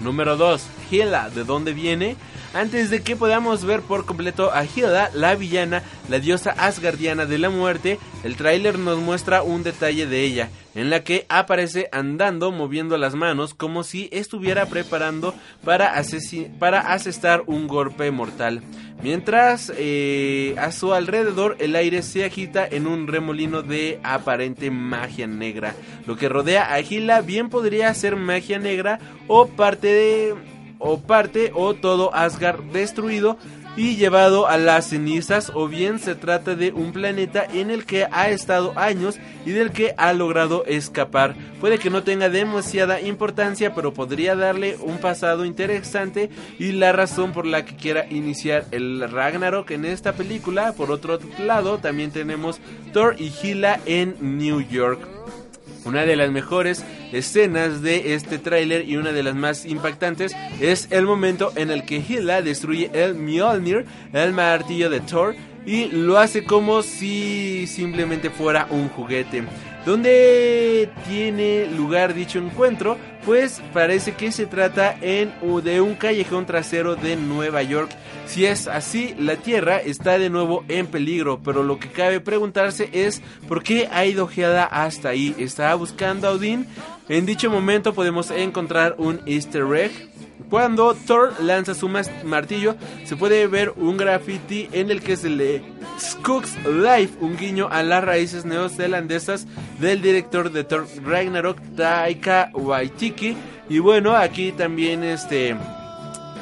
[SPEAKER 2] Número 2. Hela, ¿de dónde viene? Antes de que podamos ver por completo a Hilda, la villana, la diosa asgardiana de la muerte, el tráiler nos muestra un detalle de ella, en la que aparece andando, moviendo las manos, como si estuviera preparando para, para asestar un golpe mortal. Mientras eh, a su alrededor el aire se agita en un remolino de aparente magia negra. Lo que rodea a Hilda bien podría ser magia negra o parte de o parte o todo Asgard destruido y llevado a las cenizas o bien se trata de un planeta en el que ha estado años y del que ha logrado escapar. Puede que no tenga demasiada importancia pero podría darle un pasado interesante y la razón por la que quiera iniciar el Ragnarok en esta película. Por otro lado también tenemos Thor y Hela en New York. Una de las mejores escenas de este tráiler y una de las más impactantes es el momento en el que Hela destruye el Mjolnir, el martillo de Thor, y lo hace como si simplemente fuera un juguete. Donde tiene lugar dicho encuentro? pues parece que se trata en, de un callejón trasero de Nueva York. Si es así, la Tierra está de nuevo en peligro, pero lo que cabe preguntarse es por qué ha ido Hela hasta ahí. ¿Está buscando a Odin? En dicho momento podemos encontrar un easter egg cuando Thor lanza su martillo, se puede ver un graffiti en el que se lee Skook's Life, un guiño a las raíces neozelandesas del director de Thor Ragnarok, Taika Waititi. Y bueno, aquí también este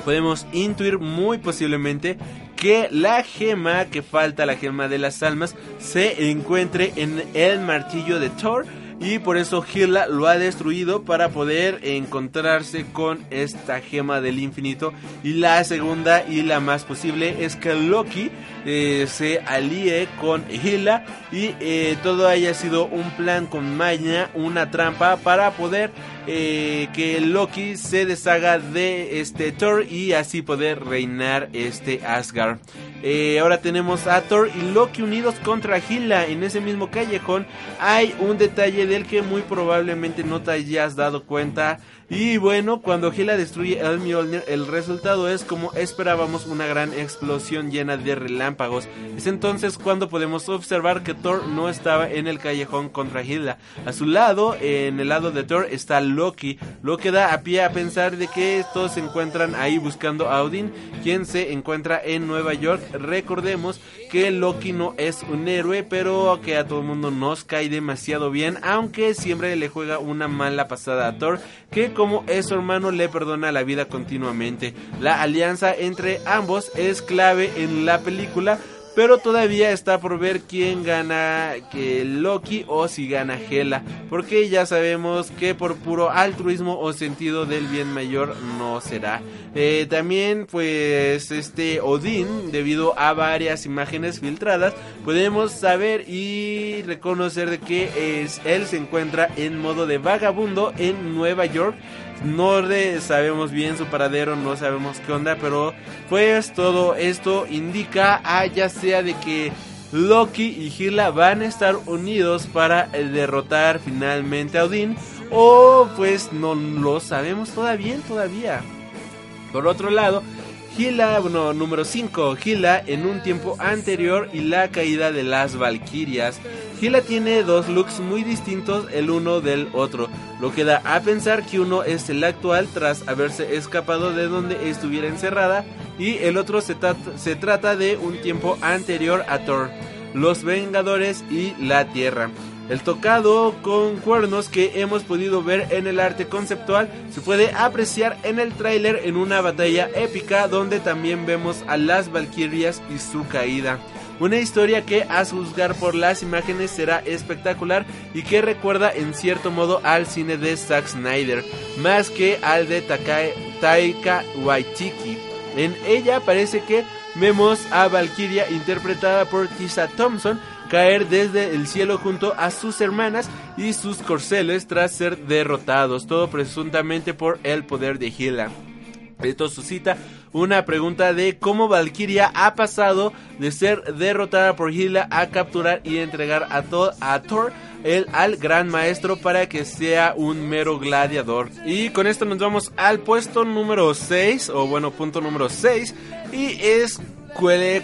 [SPEAKER 2] podemos intuir muy posiblemente que la gema que falta, la gema de las almas, se encuentre en el martillo de Thor y por eso Hela lo ha destruido para poder encontrarse con esta gema del infinito. Y la segunda y la más posible es que Loki eh, se alíe con Hela. Y eh, todo haya sido un plan con maña, una trampa para poder eh, que Loki se deshaga de este Thor y así poder reinar este Asgard. Eh, ahora tenemos a Thor y Loki unidos contra Hela en ese mismo callejón. Hay un detalle del que muy probablemente no te hayas dado cuenta y bueno, cuando Hela destruye el Mjolnir, el resultado es como esperábamos una gran explosión llena de relámpagos. Es entonces cuando podemos observar que Thor no estaba en el callejón contra Hela. A su lado, en el lado de Thor, está Loki, lo que da a pie a pensar de que todos se encuentran ahí buscando a Odin, quien se encuentra en Nueva York. Recordemos que Loki no es un héroe, pero que a todo el mundo nos cae demasiado bien, aunque siempre le juega una mala pasada a Thor, que como es su hermano le perdona la vida continuamente. La alianza entre ambos es clave en la película pero todavía está por ver quién gana que Loki o si gana Hela, porque ya sabemos que por puro altruismo o sentido del bien mayor no será. Eh, también pues este Odín, debido a varias imágenes filtradas, podemos saber y reconocer de que es, él se encuentra en modo de vagabundo en Nueva York no sabemos bien su paradero, no sabemos qué onda, pero pues todo esto indica a ya sea de que Loki y Hila van a estar unidos para derrotar finalmente a Odin o pues no lo sabemos todavía, todavía. Por otro lado, Gila, bueno, número 5, Gila en un tiempo anterior y la caída de las Valquirias. Gila tiene dos looks muy distintos el uno del otro, lo que da a pensar que uno es el actual tras haberse escapado de donde estuviera encerrada y el otro se, se trata de un tiempo anterior a Thor, los Vengadores y la Tierra. El tocado con cuernos que hemos podido ver en el arte conceptual se puede apreciar en el tráiler en una batalla épica donde también vemos a las Valkyrias y su caída. Una historia que a juzgar por las imágenes será espectacular y que recuerda en cierto modo al cine de Zack Snyder, más que al de Taika Waititi. En ella parece que vemos a Valkyria interpretada por Tisa Thompson caer desde el cielo junto a sus hermanas y sus corceles tras ser derrotados, todo presuntamente por el poder de Hela. Esto suscita una pregunta de cómo Valkyria ha pasado de ser derrotada por Hela a capturar y entregar a, a Thor el, al gran maestro para que sea un mero gladiador. Y con esto nos vamos al puesto número 6, o bueno, punto número 6, y es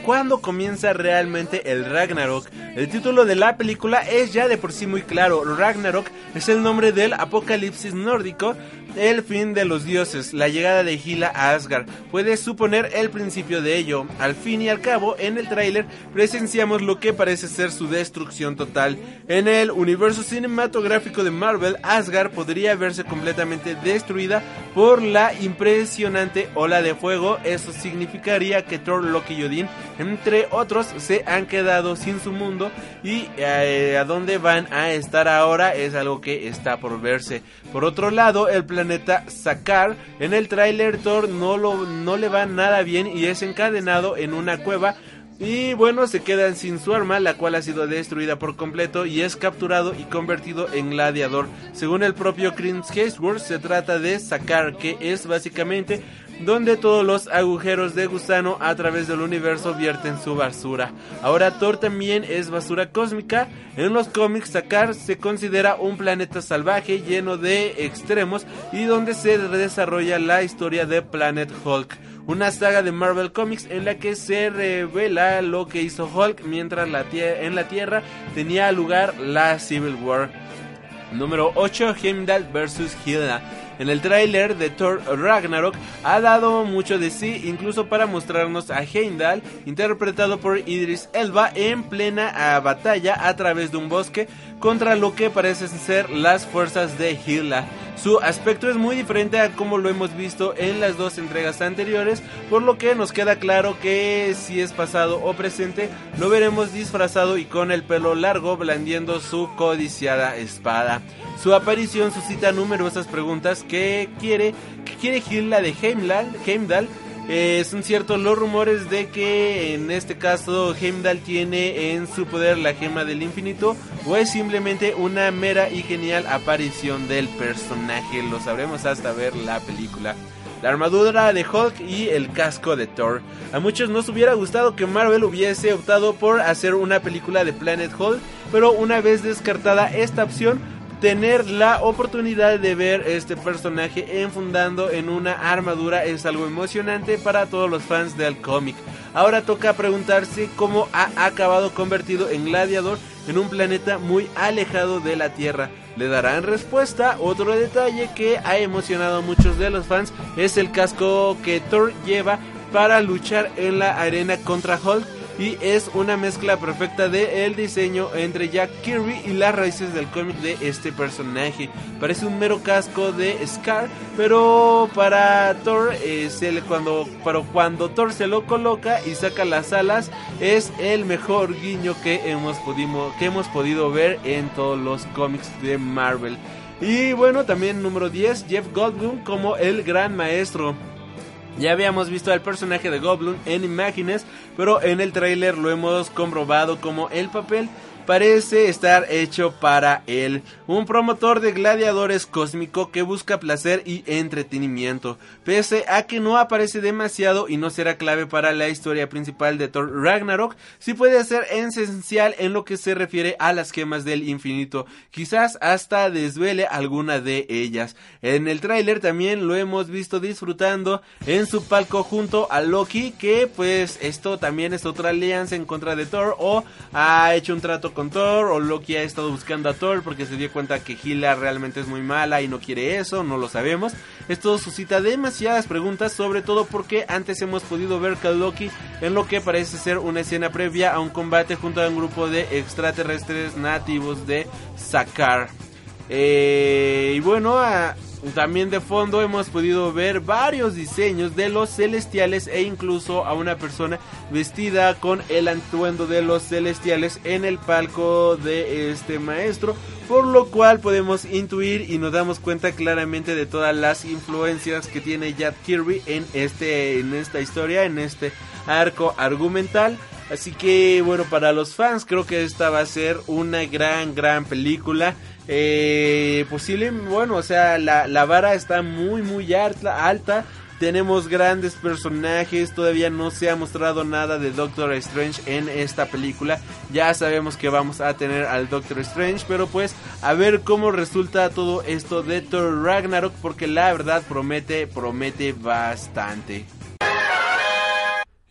[SPEAKER 2] cuando comienza realmente el Ragnarok. El título de la película es ya de por sí muy claro. Ragnarok es el nombre del apocalipsis nórdico el fin de los dioses, la llegada de Hila a Asgard, puede suponer el principio de ello. Al fin y al cabo, en el tráiler presenciamos lo que parece ser su destrucción total. En el universo cinematográfico de Marvel, Asgard podría verse completamente destruida por la impresionante ola de fuego. Eso significaría que Thor, Loki y Entre otros, se han quedado sin su mundo y eh, a dónde van a estar ahora es algo que está por verse. Por otro lado, el plan planeta Sakar. En el tráiler Thor no, lo, no le va nada bien y es encadenado en una cueva. Y bueno, se quedan sin su arma, la cual ha sido destruida por completo y es capturado y convertido en gladiador. Según el propio Chris Hemsworth, se trata de Sakar, que es básicamente donde todos los agujeros de gusano a través del universo vierten su basura. Ahora Thor también es basura cósmica. En los cómics Sakar se considera un planeta salvaje lleno de extremos y donde se desarrolla la historia de Planet Hulk una saga de Marvel Comics en la que se revela lo que hizo Hulk mientras en la Tierra tenía lugar la Civil War. Número 8, Heimdall vs. Hilda. En el tráiler de Thor Ragnarok ha dado mucho de sí, incluso para mostrarnos a Heimdall, interpretado por Idris Elba, en plena ah, batalla a través de un bosque contra lo que parecen ser las fuerzas de Hilda. Su aspecto es muy diferente a como lo hemos visto en las dos entregas anteriores, por lo que nos queda claro que si es pasado o presente, lo veremos disfrazado y con el pelo largo blandiendo su codiciada espada. Su aparición suscita numerosas preguntas que quiere, que quiere Hilda de Heimdall eh, son ciertos los rumores de que en este caso Heimdall tiene en su poder la gema del infinito o es simplemente una mera y genial aparición del personaje. Lo sabremos hasta ver la película. La armadura de Hulk y el casco de Thor. A muchos nos hubiera gustado que Marvel hubiese optado por hacer una película de Planet Hulk, pero una vez descartada esta opción, tener la oportunidad de ver este personaje enfundando en una armadura es algo emocionante para todos los fans del cómic. Ahora toca preguntarse cómo ha acabado convertido en gladiador en un planeta muy alejado de la Tierra. Le darán respuesta. Otro detalle que ha emocionado a muchos de los fans es el casco que Thor lleva para luchar en la arena contra Hulk y es una mezcla perfecta de el diseño entre Jack Kirby y las raíces del cómic de este personaje. Parece un mero casco de Scar, pero para Thor eh, cuando pero cuando Thor se lo coloca y saca las alas es el mejor guiño que hemos podido que hemos podido ver en todos los cómics de Marvel. Y bueno, también número 10, Jeff Goldblum como el gran maestro. Ya habíamos visto al personaje de Goblin en imágenes, pero en el tráiler lo hemos comprobado como el papel parece estar hecho para él, un promotor de gladiadores cósmico que busca placer y entretenimiento, pese a que no aparece demasiado y no será clave para la historia principal de Thor Ragnarok, sí puede ser esencial en lo que se refiere a las gemas del infinito, quizás hasta desvele alguna de ellas. En el tráiler también lo hemos visto disfrutando en su palco junto a Loki, que pues esto también es otra alianza en contra de Thor o ha hecho un trato con Thor o Loki ha estado buscando a Thor porque se dio cuenta que Hila realmente es muy mala y no quiere eso, no lo sabemos. Esto suscita demasiadas preguntas, sobre todo porque antes hemos podido ver que Loki en lo que parece ser una escena previa a un combate junto a un grupo de extraterrestres nativos de Sakar. Eh, y bueno, a, también de fondo hemos podido ver varios diseños de los celestiales e incluso a una persona vestida con el atuendo de los celestiales en el palco de este maestro, por lo cual podemos intuir y nos damos cuenta claramente de todas las influencias que tiene Jack Kirby en este en esta historia, en este arco argumental. Así que bueno, para los fans creo que esta va a ser una gran gran película. Eh, posible, bueno, o sea, la, la vara está muy, muy alta, alta. Tenemos grandes personajes, todavía no se ha mostrado nada de Doctor Strange en esta película. Ya sabemos que vamos a tener al Doctor Strange, pero pues a ver cómo resulta todo esto de Thor Ragnarok, porque la verdad promete, promete bastante.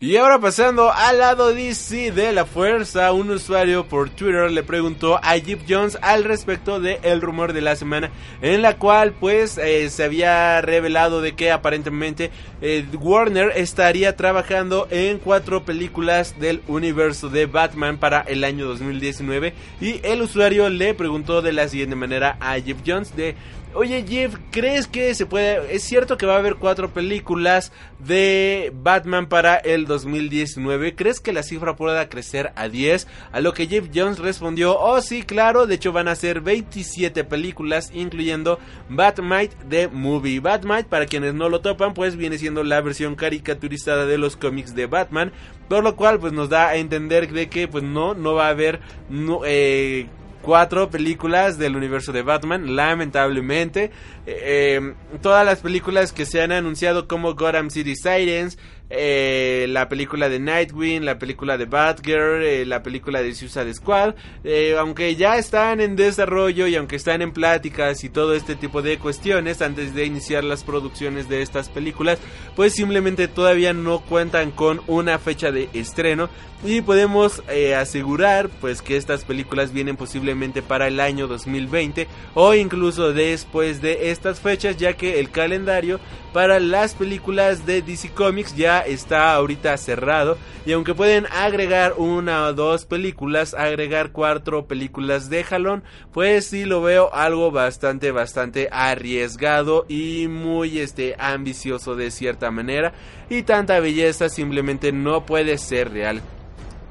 [SPEAKER 2] Y ahora pasando al lado DC de la fuerza, un usuario por Twitter le preguntó a Jeff Jones al respecto de el rumor de la semana, en la cual pues eh, se había revelado de que aparentemente eh, Warner estaría trabajando en cuatro películas del universo de Batman para el año 2019 y el usuario le preguntó de la siguiente manera a Jeff Jones de Oye Jeff, ¿crees que se puede... Es cierto que va a haber cuatro películas de Batman para el 2019. ¿Crees que la cifra pueda crecer a 10? A lo que Jeff Jones respondió, oh sí, claro, de hecho van a ser 27 películas, incluyendo Batmite The Movie. Batmite, para quienes no lo topan, pues viene siendo la versión caricaturizada de los cómics de Batman. Por lo cual, pues nos da a entender de que pues no, no va a haber... Eh, cuatro películas del universo de Batman, lamentablemente. Eh, todas las películas que se han anunciado como Gotham City Sirens, eh, la película de Nightwing, la película de Batgirl, eh, la película de Suicide Squad, eh, aunque ya están en desarrollo y aunque están en pláticas y todo este tipo de cuestiones antes de iniciar las producciones de estas películas, pues simplemente todavía no cuentan con una fecha de estreno y podemos asegurar pues que estas películas vienen posiblemente para el año 2020 o incluso después de estas fechas ya que el calendario para las películas de DC Comics ya está ahorita cerrado y aunque pueden agregar una o dos películas, agregar cuatro películas de jalón, pues sí lo veo algo bastante bastante arriesgado y muy este ambicioso de cierta manera y tanta belleza simplemente no puede ser real.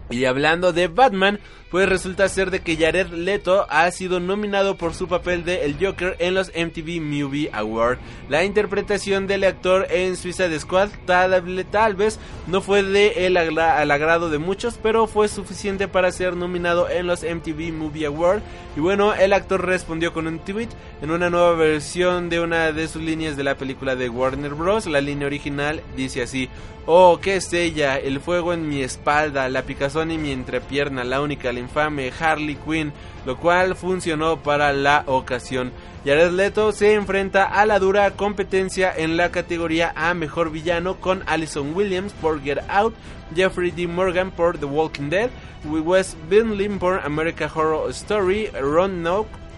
[SPEAKER 2] Y hablando de Batman, pues resulta ser de que Jared Leto ha sido nominado por su papel de El Joker en los MTV Movie Awards. La interpretación del actor en Suicide Squad tal, tal vez no fue de el al agrado de muchos, pero fue suficiente para ser nominado en los MTV Movie Awards. Y bueno, el actor respondió con un tweet en una nueva versión de una de sus líneas de la película de Warner Bros. La línea original dice así: Oh, qué es ella, el fuego en mi espalda, la picazón en mi entrepierna, la única, infame Harley Quinn, lo cual funcionó para la ocasión. Jared Leto se enfrenta a la dura competencia en la categoría a mejor villano con Allison Williams por Get Out, Jeffrey D. Morgan por The Walking Dead, Wes Bentley por American Horror Story, Ron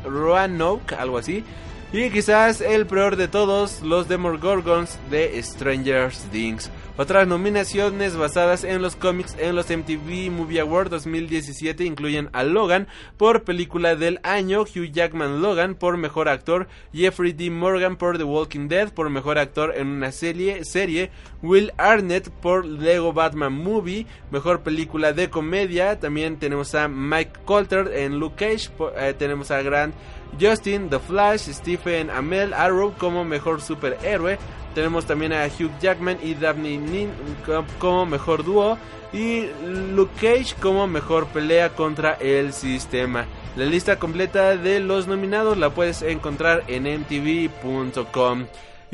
[SPEAKER 2] Roanoke, algo así, y quizás el peor de todos, los Demogorgons de Stranger Things. Otras nominaciones basadas en los cómics en los MTV Movie Awards 2017 incluyen a Logan por película del año, Hugh Jackman Logan por mejor actor, Jeffrey D. Morgan por The Walking Dead por mejor actor en una serie, serie Will Arnett por Lego Batman Movie, mejor película de comedia, también tenemos a Mike Colter en Luke Cage, eh, tenemos a Grant Justin, The Flash, Stephen Amell, Arrow como mejor superhéroe. Tenemos también a Hugh Jackman y Daphne Nin como mejor dúo. Y Luke Cage como mejor pelea contra el sistema. La lista completa de los nominados la puedes encontrar en mtv.com.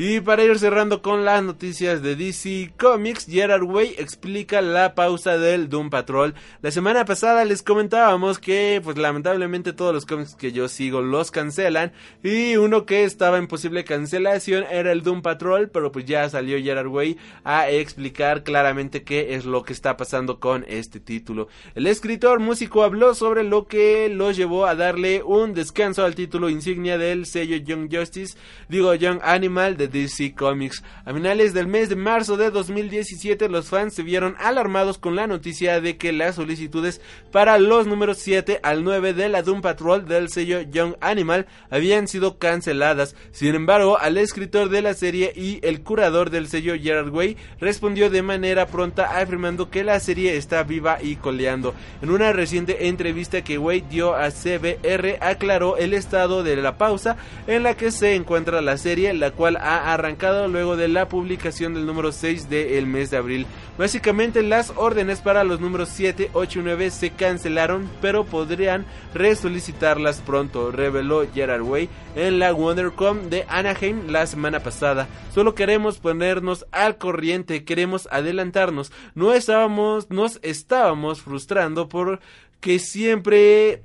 [SPEAKER 2] Y para ir cerrando con las noticias de DC Comics, Gerard Way explica la pausa del Doom Patrol. La semana pasada les comentábamos que, pues lamentablemente todos los cómics que yo sigo los cancelan. Y uno que estaba en posible cancelación era el Doom Patrol, pero pues ya salió Gerard Way a explicar claramente qué es lo que está pasando con este título. El escritor músico habló sobre lo que lo llevó a darle un descanso al título insignia del sello Young Justice, digo Young Animal de DC Comics. A finales del mes de marzo de 2017 los fans se vieron alarmados con la noticia de que las solicitudes para los números 7 al 9 de la Doom Patrol del sello Young Animal habían sido canceladas. Sin embargo, al escritor de la serie y el curador del sello Gerard Way respondió de manera pronta afirmando que la serie está viva y coleando. En una reciente entrevista que Way dio a CBR aclaró el estado de la pausa en la que se encuentra la serie, la cual ha arrancado luego de la publicación del número 6 del mes de abril. Básicamente las órdenes para los números 7, 8 y 9 se cancelaron, pero podrían resolicitarlas pronto, reveló Gerard Way en la WonderCon de Anaheim la semana pasada. Solo queremos ponernos al corriente, queremos adelantarnos. No estábamos, nos estábamos frustrando por que siempre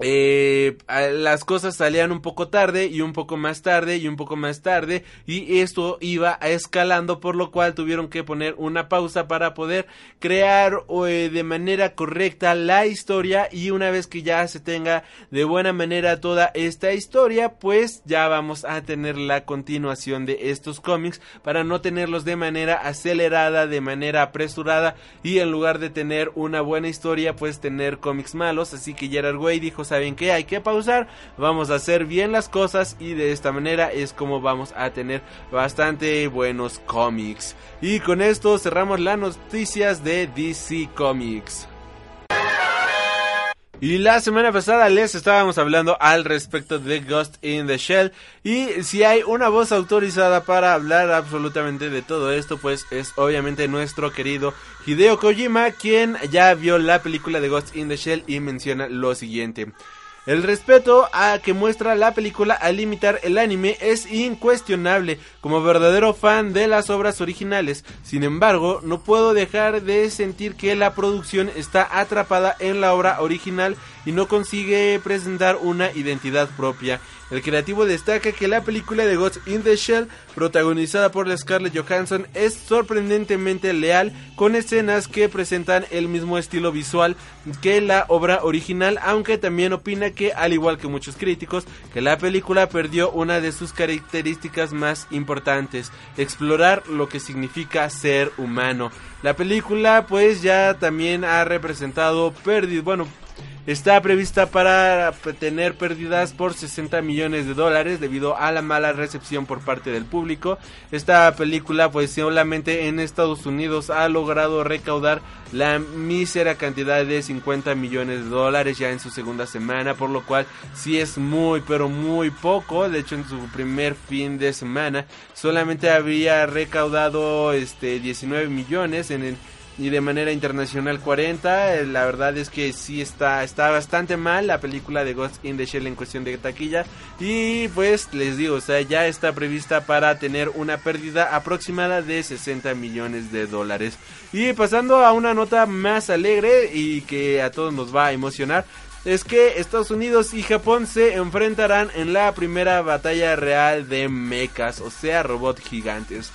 [SPEAKER 2] eh, las cosas salían un poco tarde y un poco más tarde y un poco más tarde y esto iba escalando por lo cual tuvieron que poner una pausa para poder crear eh, de manera correcta la historia y una vez que ya se tenga de buena manera toda esta historia pues ya vamos a tener la continuación de estos cómics para no tenerlos de manera acelerada de manera apresurada y en lugar de tener una buena historia pues tener cómics malos. Así que Gerard Way dijo saben que hay que pausar, vamos a hacer bien las cosas y de esta manera es como vamos a tener bastante buenos cómics. Y con esto cerramos las noticias de DC Comics. Y la semana pasada les estábamos hablando al respecto de Ghost in the Shell. Y si hay una voz autorizada para hablar absolutamente de todo esto, pues es obviamente nuestro querido Hideo Kojima, quien ya vio la película de Ghost in the Shell y menciona lo siguiente. El respeto a que muestra la película al imitar el anime es incuestionable como verdadero fan de las obras originales. Sin embargo, no puedo dejar de sentir que la producción está atrapada en la obra original y no consigue presentar una identidad propia. El creativo destaca que la película de Ghost in the Shell, protagonizada por Scarlett Johansson, es sorprendentemente leal con escenas que presentan el mismo estilo visual que la obra original, aunque también opina que, al igual que muchos críticos, que la película perdió una de sus características más importantes, explorar lo que significa ser humano. La película pues ya también ha representado pérdidas, bueno, está prevista para tener pérdidas por 60 millones de dólares debido a la mala recepción por parte del público. Esta película pues solamente en Estados Unidos ha logrado recaudar la mísera cantidad de 50 millones de dólares ya en su segunda semana, por lo cual sí es muy pero muy poco. De hecho en su primer fin de semana solamente había recaudado este 19 millones en el y de manera internacional 40. Eh, la verdad es que sí está, está bastante mal la película de Ghost in the Shell en cuestión de taquilla. Y pues les digo, o sea, ya está prevista para tener una pérdida aproximada de 60 millones de dólares. Y pasando a una nota más alegre y que a todos nos va a emocionar. Es que Estados Unidos y Japón se enfrentarán en la primera batalla real de mechas, o sea, robots gigantes.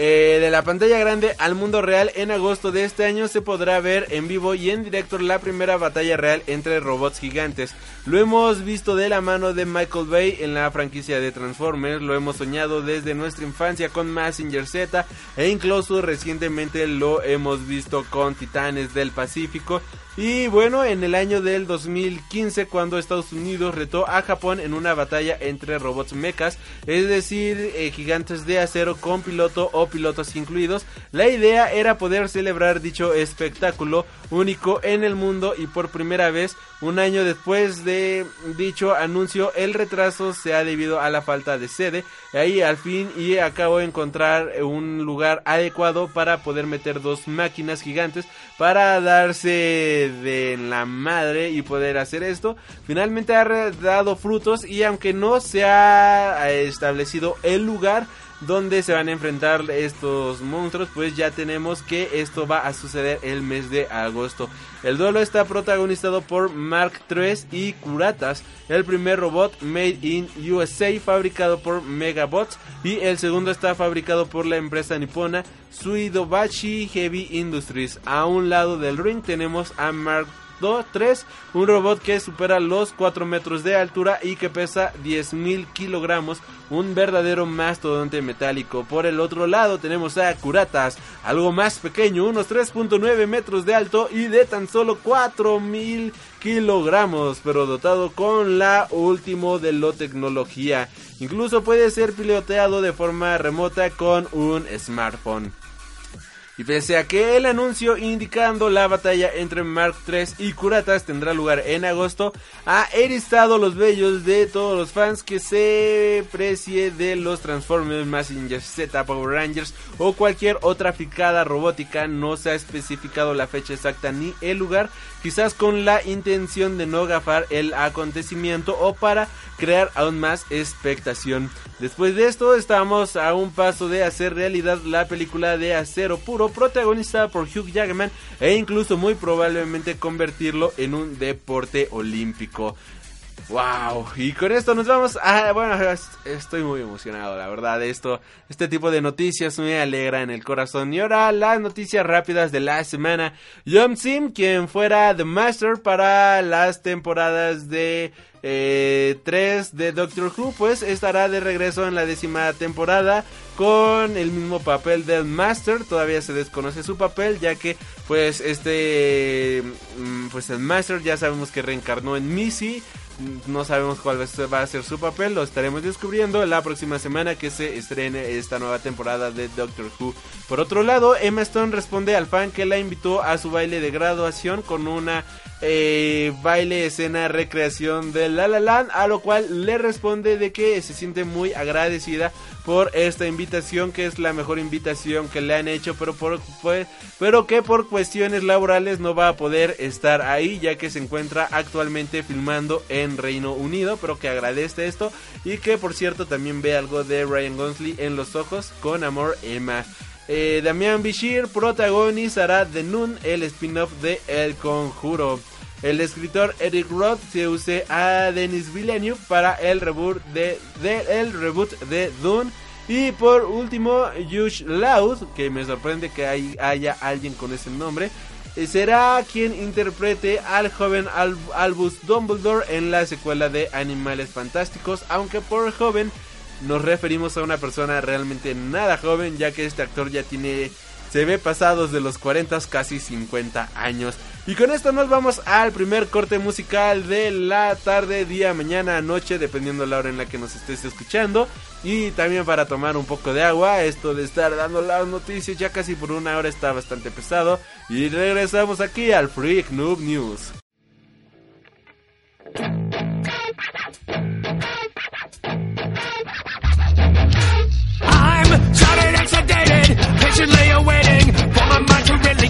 [SPEAKER 2] Eh, de la pantalla grande al mundo real. En agosto de este año se podrá ver en vivo y en directo la primera batalla real entre robots gigantes. Lo hemos visto de la mano de Michael Bay en la franquicia de Transformers, lo hemos soñado desde nuestra infancia con Massinger Z e incluso recientemente lo hemos visto con Titanes del Pacífico y bueno, en el año del 2015, cuando Estados Unidos retó a Japón en una batalla entre robots mechas, es decir, eh, gigantes de acero con piloto o pilotos incluidos, la idea era poder celebrar dicho espectáculo único en el mundo y por primera vez un año después de dicho anuncio, el retraso se ha debido a la falta de sede. Ahí al fin y acabo de encontrar un lugar adecuado para poder meter dos máquinas gigantes para darse de la madre y poder hacer esto. Finalmente ha dado frutos y aunque no se ha establecido el lugar, donde se van a enfrentar estos monstruos, pues ya tenemos que esto va a suceder el mes de agosto. El duelo está protagonizado por Mark III y Curatas, el primer robot made in USA fabricado por Megabots y el segundo está fabricado por la empresa nipona Suidobashi Heavy Industries. A un lado del ring tenemos a Mark 2, 3, un robot que supera los 4 metros de altura y que pesa 10.000 kilogramos, un verdadero mastodonte metálico. Por el otro lado tenemos a Curatas, algo más pequeño, unos 3.9 metros de alto y de tan solo 4.000 kilogramos, pero dotado con la último de lo tecnología. Incluso puede ser piloteado de forma remota con un smartphone. Y pese a que el anuncio indicando la batalla entre Mark III y Curatas tendrá lugar en agosto, ha erizado los bellos de todos los fans que se precie de los Transformers, Massinger Z, Power Rangers o cualquier otra ficada robótica. No se ha especificado la fecha exacta ni el lugar, quizás con la intención de no gafar el acontecimiento o para crear aún más expectación. Después de esto, estamos a un paso de hacer realidad la película de Acero Puro, protagonizada por Hugh Jackman, e incluso muy probablemente convertirlo en un deporte olímpico. Wow, y con esto nos vamos a... Bueno, estoy muy emocionado, la verdad, esto, este tipo de noticias me alegra en el corazón. Y ahora las noticias rápidas de la semana. John Sim, quien fuera The Master para las temporadas de eh, 3 de Doctor Who, pues estará de regreso en la décima temporada con el mismo papel del Master. Todavía se desconoce su papel, ya que pues este, mm, pues el Master ya sabemos que reencarnó en Missy No sabemos cuál va a ser su papel, lo estaremos descubriendo la próxima semana que se estrene esta nueva temporada de Doctor Who. Por otro lado, Emma Stone responde al fan que la invitó a su baile de graduación con una eh, baile, escena, recreación de La La Land, a lo cual le responde de que se siente muy agradecida por esta invitación, que es la mejor invitación que le han hecho, pero, por, pues, pero que por cuestiones laborales no va a poder estar ahí, ya que se encuentra actualmente filmando en Reino Unido, pero que agradece esto y que por cierto también ve algo de Ryan Gosling en los ojos con amor Emma. Eh, Damián Bichir protagonizará The Noon, el spin-off de El Conjuro. El escritor Eric Roth se use a Denis Villeneuve para el reboot de, el reboot de Dune. Y por último, Josh Loud, que me sorprende que haya alguien con ese nombre, eh, será quien interprete al joven Albus Dumbledore en la secuela de Animales Fantásticos, aunque por joven nos referimos a una persona realmente nada joven, ya que este actor ya tiene, se ve pasados de los 40, casi 50 años. Y con esto nos vamos al primer corte musical de la tarde, día, mañana, noche, dependiendo la hora en la que nos estés escuchando. Y también para tomar un poco de agua, esto de estar dando las noticias ya casi por una hora está bastante pesado. Y regresamos aquí al Freak Noob News.
[SPEAKER 5] Sedated, patiently awaiting for my mind to really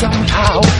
[SPEAKER 5] somehow?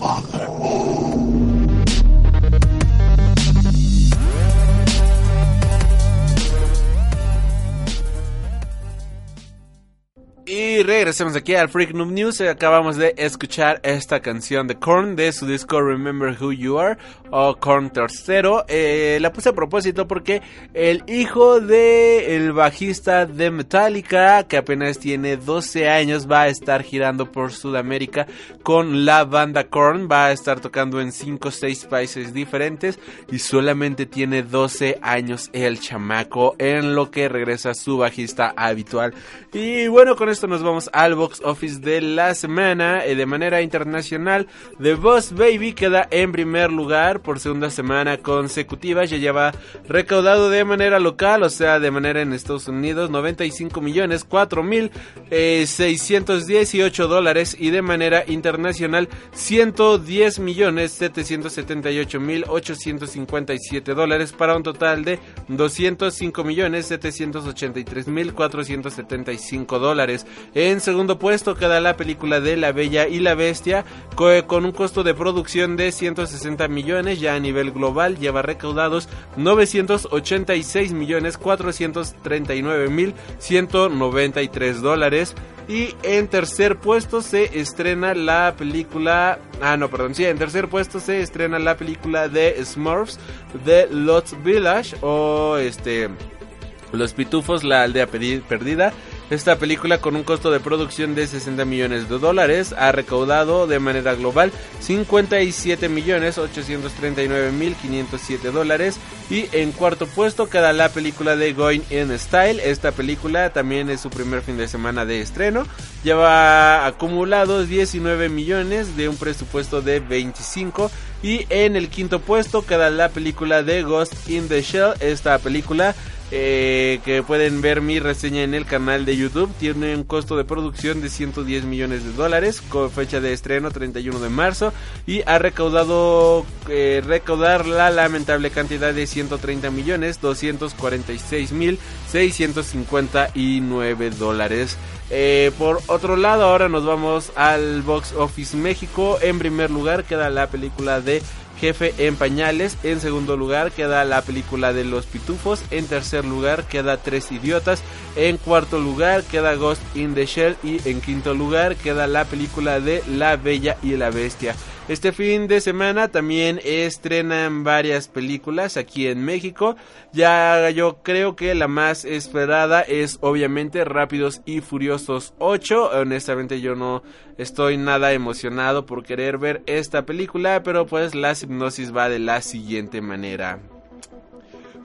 [SPEAKER 2] regresemos aquí al Freak Noob News. Acabamos de escuchar esta canción de Korn de su disco Remember Who You Are o Korn Tercero. Eh, la puse a propósito porque el hijo de el bajista de Metallica, que apenas tiene 12 años, va a estar girando por Sudamérica con la banda Korn. Va a estar tocando en 5 o 6 países diferentes y solamente tiene 12 años el chamaco en lo que regresa su bajista habitual. Y bueno, con esto nos vamos al box office de la semana. Eh, de manera internacional, The Boss Baby queda en primer lugar por segunda semana consecutiva. Ya lleva recaudado de manera local, o sea, de manera en Estados Unidos, 95 millones 4 mil 618 dólares. Y de manera internacional, 110 millones 778 mil 857 dólares para un total de 205 millones 783 mil 475 dólares. En segundo puesto queda la película de La Bella y la Bestia con un costo de producción de 160 millones ya a nivel global lleva recaudados 986 millones 439 mil 193 dólares y en tercer puesto se estrena la película ah no perdón sí en tercer puesto se estrena la película de Smurfs de Lost Village o este los Pitufos, la aldea perdida. Esta película con un costo de producción de 60 millones de dólares ha recaudado de manera global 57 millones 839 mil 507 dólares y en cuarto puesto queda la película de Going in Style. Esta película también es su primer fin de semana de estreno. Lleva acumulados 19 millones de un presupuesto de 25 y en el quinto puesto queda la película de Ghost in the Shell. Esta película eh, que pueden ver mi reseña en el canal de YouTube. Tiene un costo de producción de 110 millones de dólares con fecha de estreno 31 de marzo y ha recaudado eh, recaudar la lamentable cantidad de 130 millones 246 mil 659 dólares. Eh, por otro lado, ahora nos vamos al Box Office México. En primer lugar queda la película de Jefe en Pañales. En segundo lugar queda la película de Los Pitufos. En tercer lugar queda Tres Idiotas. En cuarto lugar queda Ghost in the Shell. Y en quinto lugar queda la película de La Bella y la Bestia. Este fin de semana también estrenan varias películas aquí en México. Ya yo creo que la más esperada es obviamente Rápidos y Furiosos 8. Honestamente yo no estoy nada emocionado por querer ver esta película, pero pues la hipnosis va de la siguiente manera.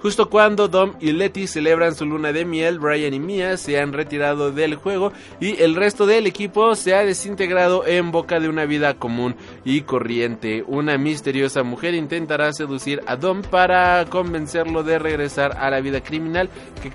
[SPEAKER 2] Justo cuando Dom y Letty celebran su luna de miel, Brian y Mia se han retirado del juego y el resto del equipo se ha desintegrado en boca de una vida común y corriente. Una misteriosa mujer intentará seducir a Dom para convencerlo de regresar a la vida criminal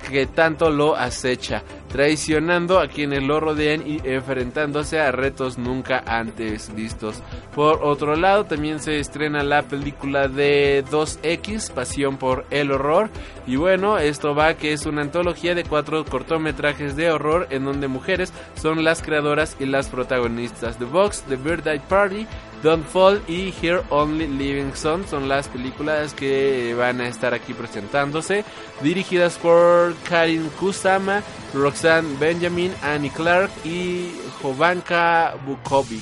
[SPEAKER 2] que, tanto lo acecha, traicionando a quienes lo rodean y enfrentándose a retos nunca antes vistos. Por otro lado, también se estrena la película de 2X, Pasión por el Horror y bueno, esto va que es una antología de cuatro cortometrajes de horror en donde mujeres son las creadoras y las protagonistas. The Box, The Birthday Party, Don't Fall y Here Only Living Son son las películas que van a estar aquí presentándose, dirigidas por Karin Kusama, Roxanne Benjamin, Annie Clark y Jovanka Bukovic.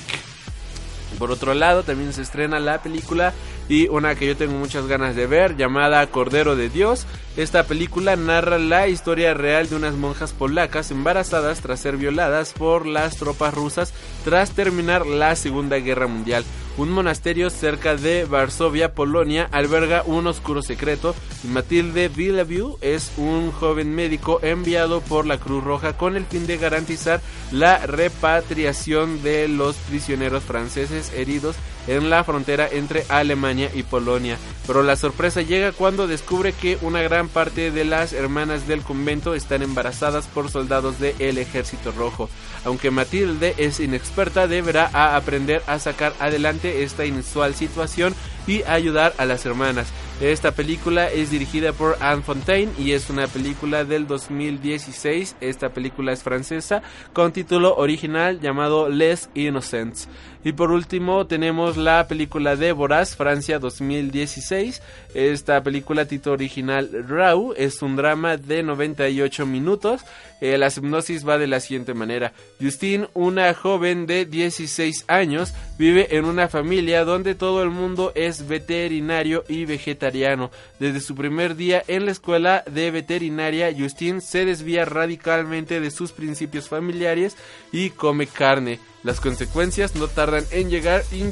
[SPEAKER 2] Por otro lado, también se estrena la película y una que yo tengo muchas ganas de ver, llamada Cordero de Dios. Esta película narra la historia real de unas monjas polacas embarazadas tras ser violadas por las tropas rusas tras terminar la Segunda Guerra Mundial. Un monasterio cerca de Varsovia, Polonia, alberga un oscuro secreto y Matilde Villaview es un joven médico enviado por la Cruz Roja con el fin de garantizar la repatriación de los prisioneros franceses heridos en la frontera entre Alemania y Polonia. Pero la sorpresa llega cuando descubre que una gran parte de las hermanas del convento están embarazadas por soldados del ejército rojo. Aunque Matilde es inexperta, deberá aprender a sacar adelante esta inusual situación y ayudar a las hermanas. Esta película es dirigida por Anne Fontaine y es una película del 2016. Esta película es francesa con título original llamado Les Innocents. Y por último tenemos la película de Francia 2016. Esta película, título original Raw, es un drama de 98 minutos. Eh, la hipnosis va de la siguiente manera. Justine, una joven de 16 años, vive en una familia donde todo el mundo es veterinario y vegetariano. Desde su primer día en la escuela de veterinaria, Justine se desvía radicalmente de sus principios familiares y come carne. Las consecuencias no tardan en llegar y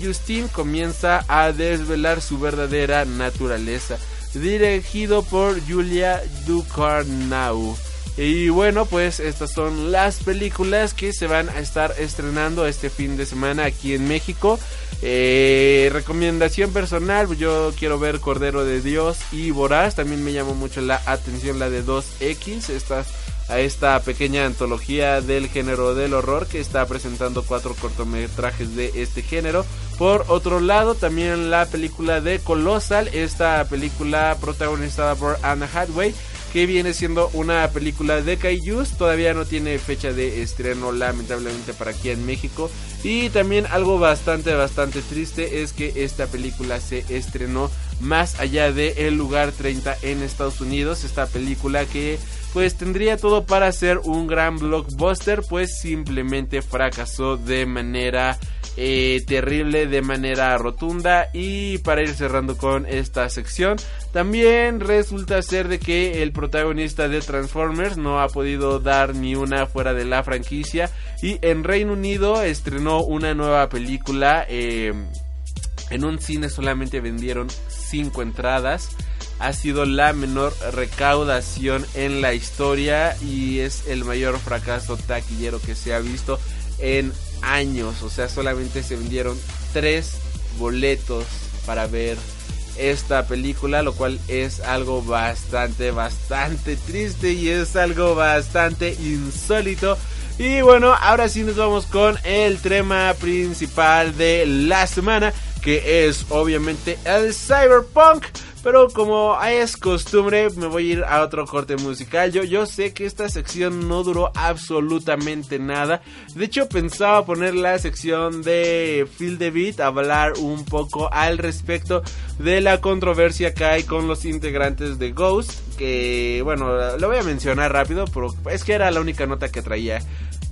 [SPEAKER 2] comienza a desvelar su verdadera naturaleza. Dirigido por Julia Ducournau. Y bueno, pues estas son las películas que se van a estar estrenando este fin de semana aquí en México. Eh, recomendación personal, yo quiero ver Cordero de Dios y Voraz. También me llamó mucho la atención la de 2X. Estas a esta pequeña antología del género del horror que está presentando cuatro cortometrajes de este género. Por otro lado, también la película de Colossal, esta película protagonizada por Anna Hathaway que viene siendo una película de Kaijus. Todavía no tiene fecha de estreno, lamentablemente, para aquí en México. Y también algo bastante, bastante triste es que esta película se estrenó más allá de El Lugar 30 en Estados Unidos. Esta película que pues tendría todo para ser un gran blockbuster, pues simplemente fracasó de manera eh, terrible, de manera rotunda. Y para ir cerrando con esta sección, también resulta ser de que el protagonista de Transformers no ha podido dar ni una fuera de la franquicia. Y en Reino Unido estrenó una nueva película. Eh, en un cine solamente vendieron 5 entradas ha sido la menor recaudación en la historia y es el mayor fracaso taquillero que se ha visto en años. O sea, solamente se vendieron tres boletos para ver esta película, lo cual es algo bastante, bastante triste y es algo bastante insólito. Y bueno, ahora sí nos vamos con el tema principal de la semana, que es obviamente el cyberpunk. Pero como es costumbre, me voy a ir a otro corte musical. Yo, yo sé que esta sección no duró absolutamente nada. De hecho, pensaba poner la sección de Feel the Beat, hablar un poco al respecto de la controversia que hay con los integrantes de Ghost. Que, bueno, lo voy a mencionar rápido, pero es que era la única nota que traía.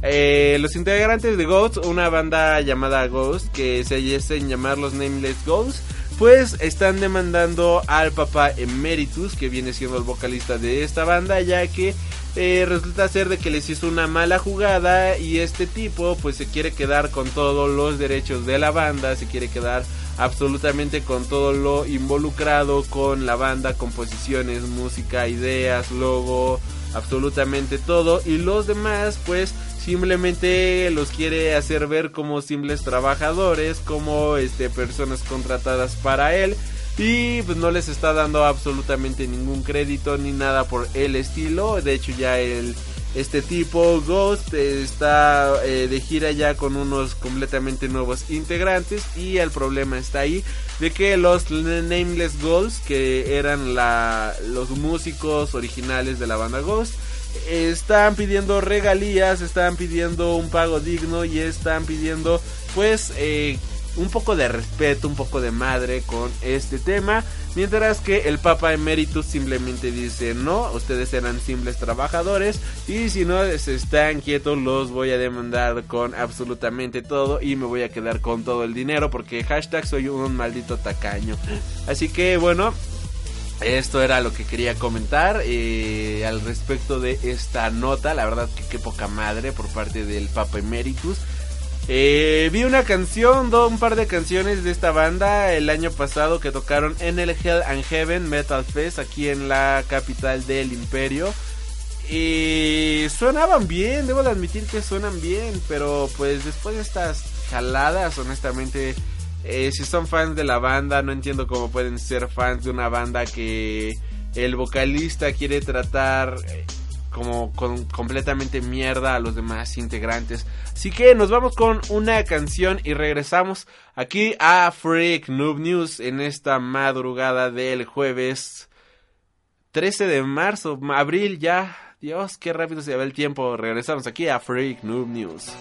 [SPEAKER 2] Eh, los integrantes de Ghost, una banda llamada Ghost, que se hacen llamar los Nameless Ghosts pues están demandando al papá Emeritus, que viene siendo el vocalista de esta banda, ya que eh, resulta ser de que les hizo una mala jugada y este tipo pues se quiere quedar con todos los derechos de la banda, se quiere quedar absolutamente con todo lo involucrado con la banda, composiciones, música, ideas, logo, absolutamente todo. Y los demás pues simplemente los quiere hacer ver como simples trabajadores, como este personas contratadas para él y pues no les está dando absolutamente ningún crédito ni nada por el estilo. De hecho ya el este tipo Ghost está eh, de gira ya con unos completamente nuevos integrantes y el problema está ahí de que los Nameless Ghosts que eran la, los músicos originales de la banda Ghost están pidiendo regalías, están pidiendo un pago digno y están pidiendo pues eh, un poco de respeto, un poco de madre con este tema. Mientras que el Papa Emeritus simplemente dice no, ustedes eran simples trabajadores y si no se están quietos los voy a demandar con absolutamente todo y me voy a quedar con todo el dinero porque hashtag soy un maldito tacaño. Así que bueno, esto era lo que quería comentar eh, al respecto de esta nota. La verdad que qué poca madre por parte del Papa Emeritus. Eh, vi una canción, un par de canciones de esta banda el año pasado que tocaron en el Hell and Heaven Metal Fest aquí en la capital del imperio. Y sonaban bien, debo de admitir que suenan bien, pero pues después de estas jaladas, honestamente Eh, si son fans de la banda, no entiendo cómo pueden ser fans de una banda que el vocalista quiere tratar eh, como completamente mierda a los demás integrantes. Así que nos vamos con una canción y regresamos aquí a Freak Noob News en esta madrugada del jueves 13 de marzo, abril ya. Dios, qué rápido se va el tiempo. Regresamos aquí a Freak Noob News.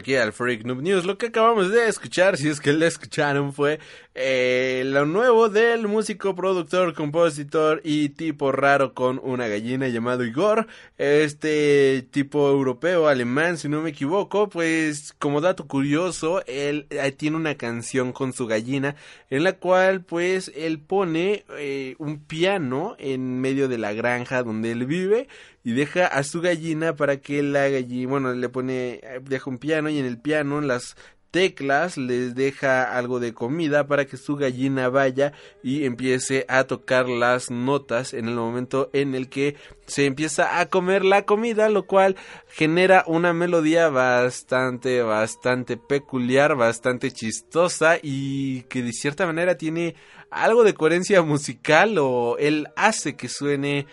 [SPEAKER 2] Aquí al Freak Noob News. Lo que acabamos de escuchar, si es que lo escucharon, fue nuevo del músico, productor, compositor y tipo raro con una gallina llamado Igor. Este tipo europeo, alemán, si no me equivoco. Pues como dato curioso, él eh, tiene una canción con su gallina en la cual pues él pone eh, un piano en medio de la granja donde él vive y deja a su gallina para que la gallina, bueno, le pone, deja un piano y en el piano las teclas, les deja algo de comida para que su gallina vaya y empiece a tocar las notas en el momento en el que se empieza a comer la comida, lo cual genera una melodía bastante, bastante peculiar, bastante chistosa y que de cierta manera tiene algo de coherencia musical o él hace que suene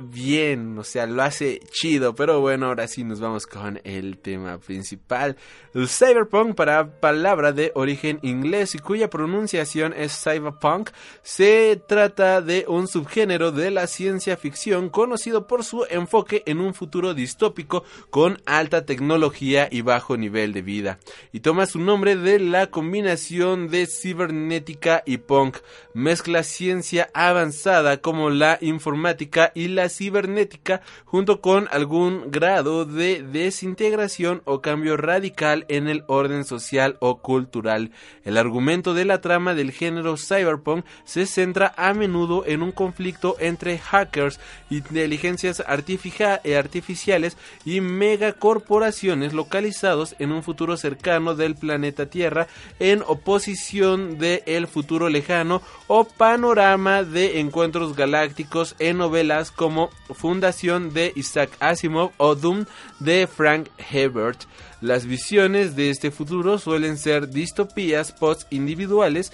[SPEAKER 2] bien, o sea, lo hace chido, pero bueno, ahora sí nos vamos con el tema principal. Cyberpunk, para palabra de origen inglés y cuya pronunciación es cyberpunk, se trata de un subgénero de la ciencia ficción conocido por su enfoque en un futuro distópico con alta tecnología y bajo nivel de vida, y toma su nombre de la combinación de cibernética y punk, mezcla ciencia avanzada como la informática y la cibernética junto con algún grado de desintegración o cambio radical en el orden social o cultural. El argumento de la trama del género cyberpunk se centra a menudo en un conflicto entre hackers, inteligencias eh, artificiales y megacorporaciones localizados en un futuro cercano del planeta Tierra en oposición de futuro lejano o panorama de encuentros galácticos en novelas como Fundación de Isaac Asimov o Doom de Frank Herbert. Las visiones de este futuro suelen ser distopías post-individuales,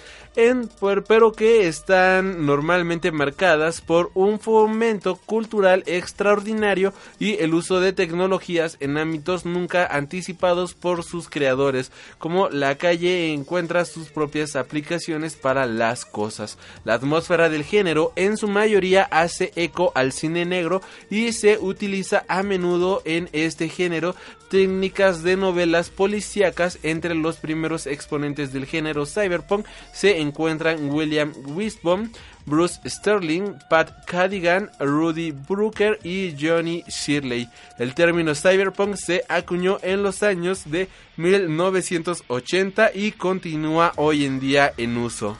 [SPEAKER 2] pero que están normalmente marcadas por un fomento cultural extraordinario y el uso de tecnologías en ámbitos nunca anticipados por sus creadores, como la calle encuentra sus propias aplicaciones para las cosas. La atmósfera del género en su mayoría hace eco al cine negro y se utiliza a menudo en este género técnicas de novelas policíacas entre los primeros exponentes del género cyberpunk se encuentran William Wisbom, Bruce Sterling, Pat Cadigan, Rudy Brooker y Johnny Shirley. El término cyberpunk se acuñó en los años de 1980 y continúa hoy en día en uso.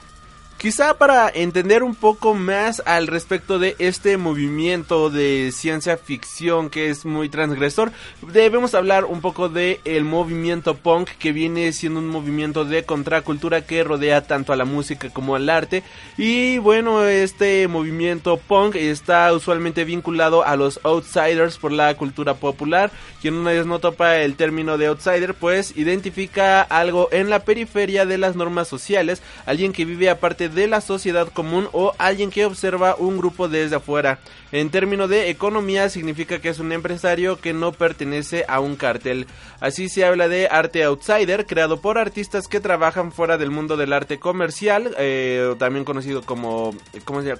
[SPEAKER 2] Quizá para entender un poco más al respecto de este movimiento de ciencia ficción que es muy transgresor, debemos hablar un poco de el movimiento punk que viene siendo un movimiento de contracultura que rodea tanto a la música como al arte y bueno, este movimiento punk está usualmente vinculado a los outsiders por la cultura popular. Quien una vez no topa el término de outsider, pues identifica algo en la periferia de las normas sociales, alguien que vive aparte de la sociedad común o alguien que observa un grupo desde afuera. En términos de economía significa que es un empresario que no pertenece a un cartel. Así se habla de arte outsider, creado por artistas que trabajan fuera del mundo del arte comercial, eh, también conocido como,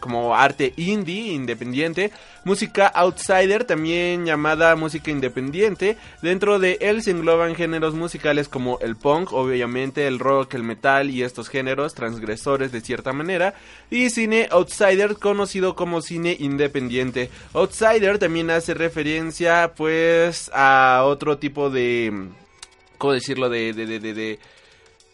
[SPEAKER 2] como arte indie, independiente. Música outsider, también llamada música independiente. Dentro de él se engloban géneros musicales como el punk, obviamente el rock, el metal y estos géneros transgresores de cierta manera. Y cine outsider, conocido como cine independiente Outsider también hace referencia pues a otro tipo de... ¿Cómo decirlo? de, de, de, de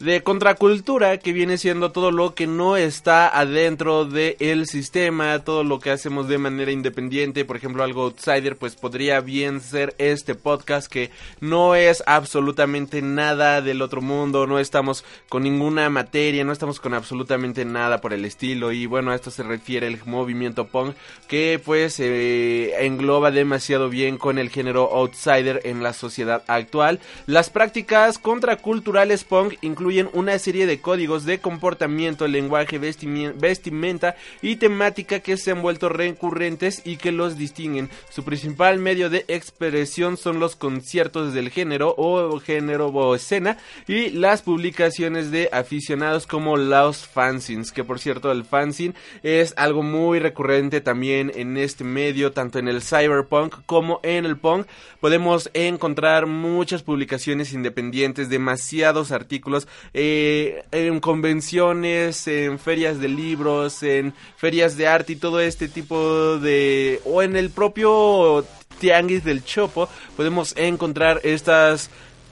[SPEAKER 2] de contracultura que viene siendo todo lo que no está adentro del sistema, todo lo que hacemos de manera independiente, por ejemplo algo outsider, pues podría bien ser este podcast que no es absolutamente nada del otro mundo, no estamos con ninguna materia, no estamos con absolutamente nada por el estilo y bueno, a esto se refiere el movimiento punk que pues eh, engloba demasiado bien con el género outsider en la sociedad actual. Las prácticas contraculturales punk incluyen una serie de códigos de comportamiento, lenguaje, vestimenta y temática que se han vuelto recurrentes y que los distinguen. Su principal medio de expresión son los conciertos del género o género o escena y las publicaciones de aficionados como los fanzines, que por cierto el fanzine es algo muy recurrente también en este medio, tanto en el cyberpunk como en el punk. Podemos encontrar muchas publicaciones independientes, demasiados artículos eh, en convenciones, en ferias de libros, en ferias de arte y todo este tipo de... o en el propio tianguis del Chopo podemos encontrar estas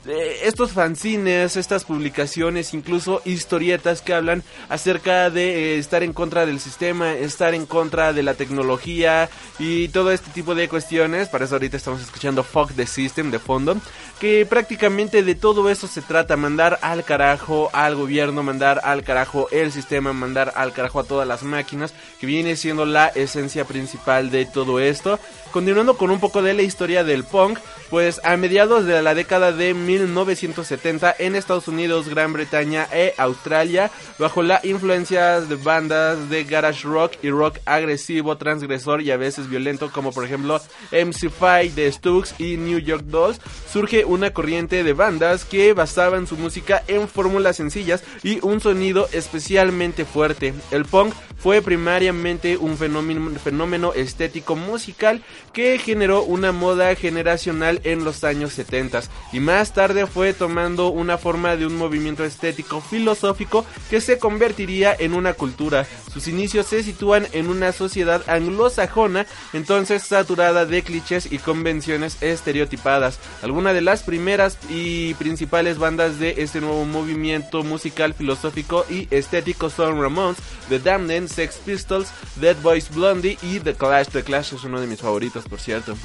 [SPEAKER 2] estos fanzines, estas publicaciones, incluso historietas que hablan acerca de eh, estar en contra del sistema, estar en contra de la tecnología y todo este tipo de cuestiones. Para eso ahorita estamos escuchando Fuck the System de fondo, que prácticamente de todo eso se trata, mandar al carajo al gobierno, mandar al carajo el sistema, mandar al carajo a todas las máquinas, que viene siendo la esencia principal de todo esto. Continuando con un poco de la historia del punk, pues a mediados de la década de 1970 en Estados Unidos, Gran Bretaña e Australia, bajo la influencia de bandas de garage rock y rock agresivo, transgresor y a veces violento, como por ejemplo MC5, The Stooks y New York Dolls, surge una corriente de bandas que basaban su música en fórmulas sencillas y un sonido especialmente fuerte. El punk fue primariamente un fenómeno, estético musical que generó una moda generacional en los años 70 y más tarde fue tomando una forma de un movimiento estético filosófico que se convertiría en una cultura. Sus inicios se sitúan en una sociedad anglosajona, entonces saturada de clichés y convenciones estereotipadas. Algunas de las primeras y principales bandas de este nuevo movimiento musical, filosófico y estético son Ramones, The Damned, Sex Pistols, Dead Boys Blondie y The Clash. The Clash es uno de mis favoritos, por cierto.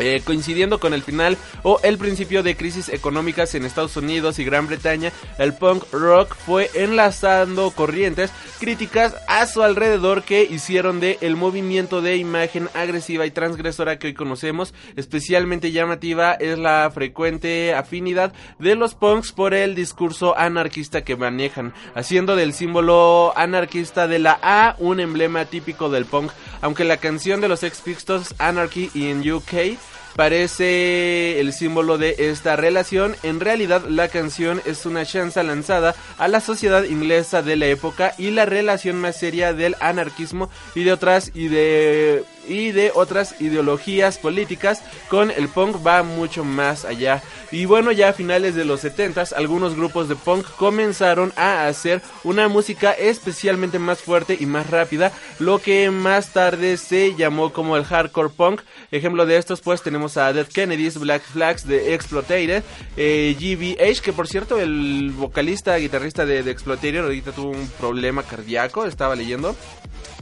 [SPEAKER 2] Eh, coincidiendo con el final o el principio de crisis económicas en Estados Unidos y Gran Bretaña, el punk rock fue enlazando corrientes críticas a su alrededor que hicieron de el movimiento de imagen agresiva y transgresora que hoy conocemos. Especialmente llamativa es la frecuente afinidad de los punks por el discurso anarquista que manejan, haciendo del símbolo anarquista de la A un emblema típico del punk, aunque la canción de los Ex Pistols Anarchy in UK parece el símbolo de esta relación. En realidad la canción es una chanza lanzada a la sociedad inglesa de la época y la relación más seria del anarquismo y de otras y de y de otras ideologías políticas con el punk va mucho más allá. Y bueno, ya a finales de los 70 algunos grupos de punk comenzaron a hacer una música especialmente más fuerte y más rápida, lo que más tarde se llamó como el hardcore punk. Ejemplo de estos pues tenemos a Dead Kennedys, Black Flags de Exploited, eh, GBH, que por cierto el vocalista, guitarrista de, de Exploited ahorita tuvo un problema cardíaco, estaba leyendo.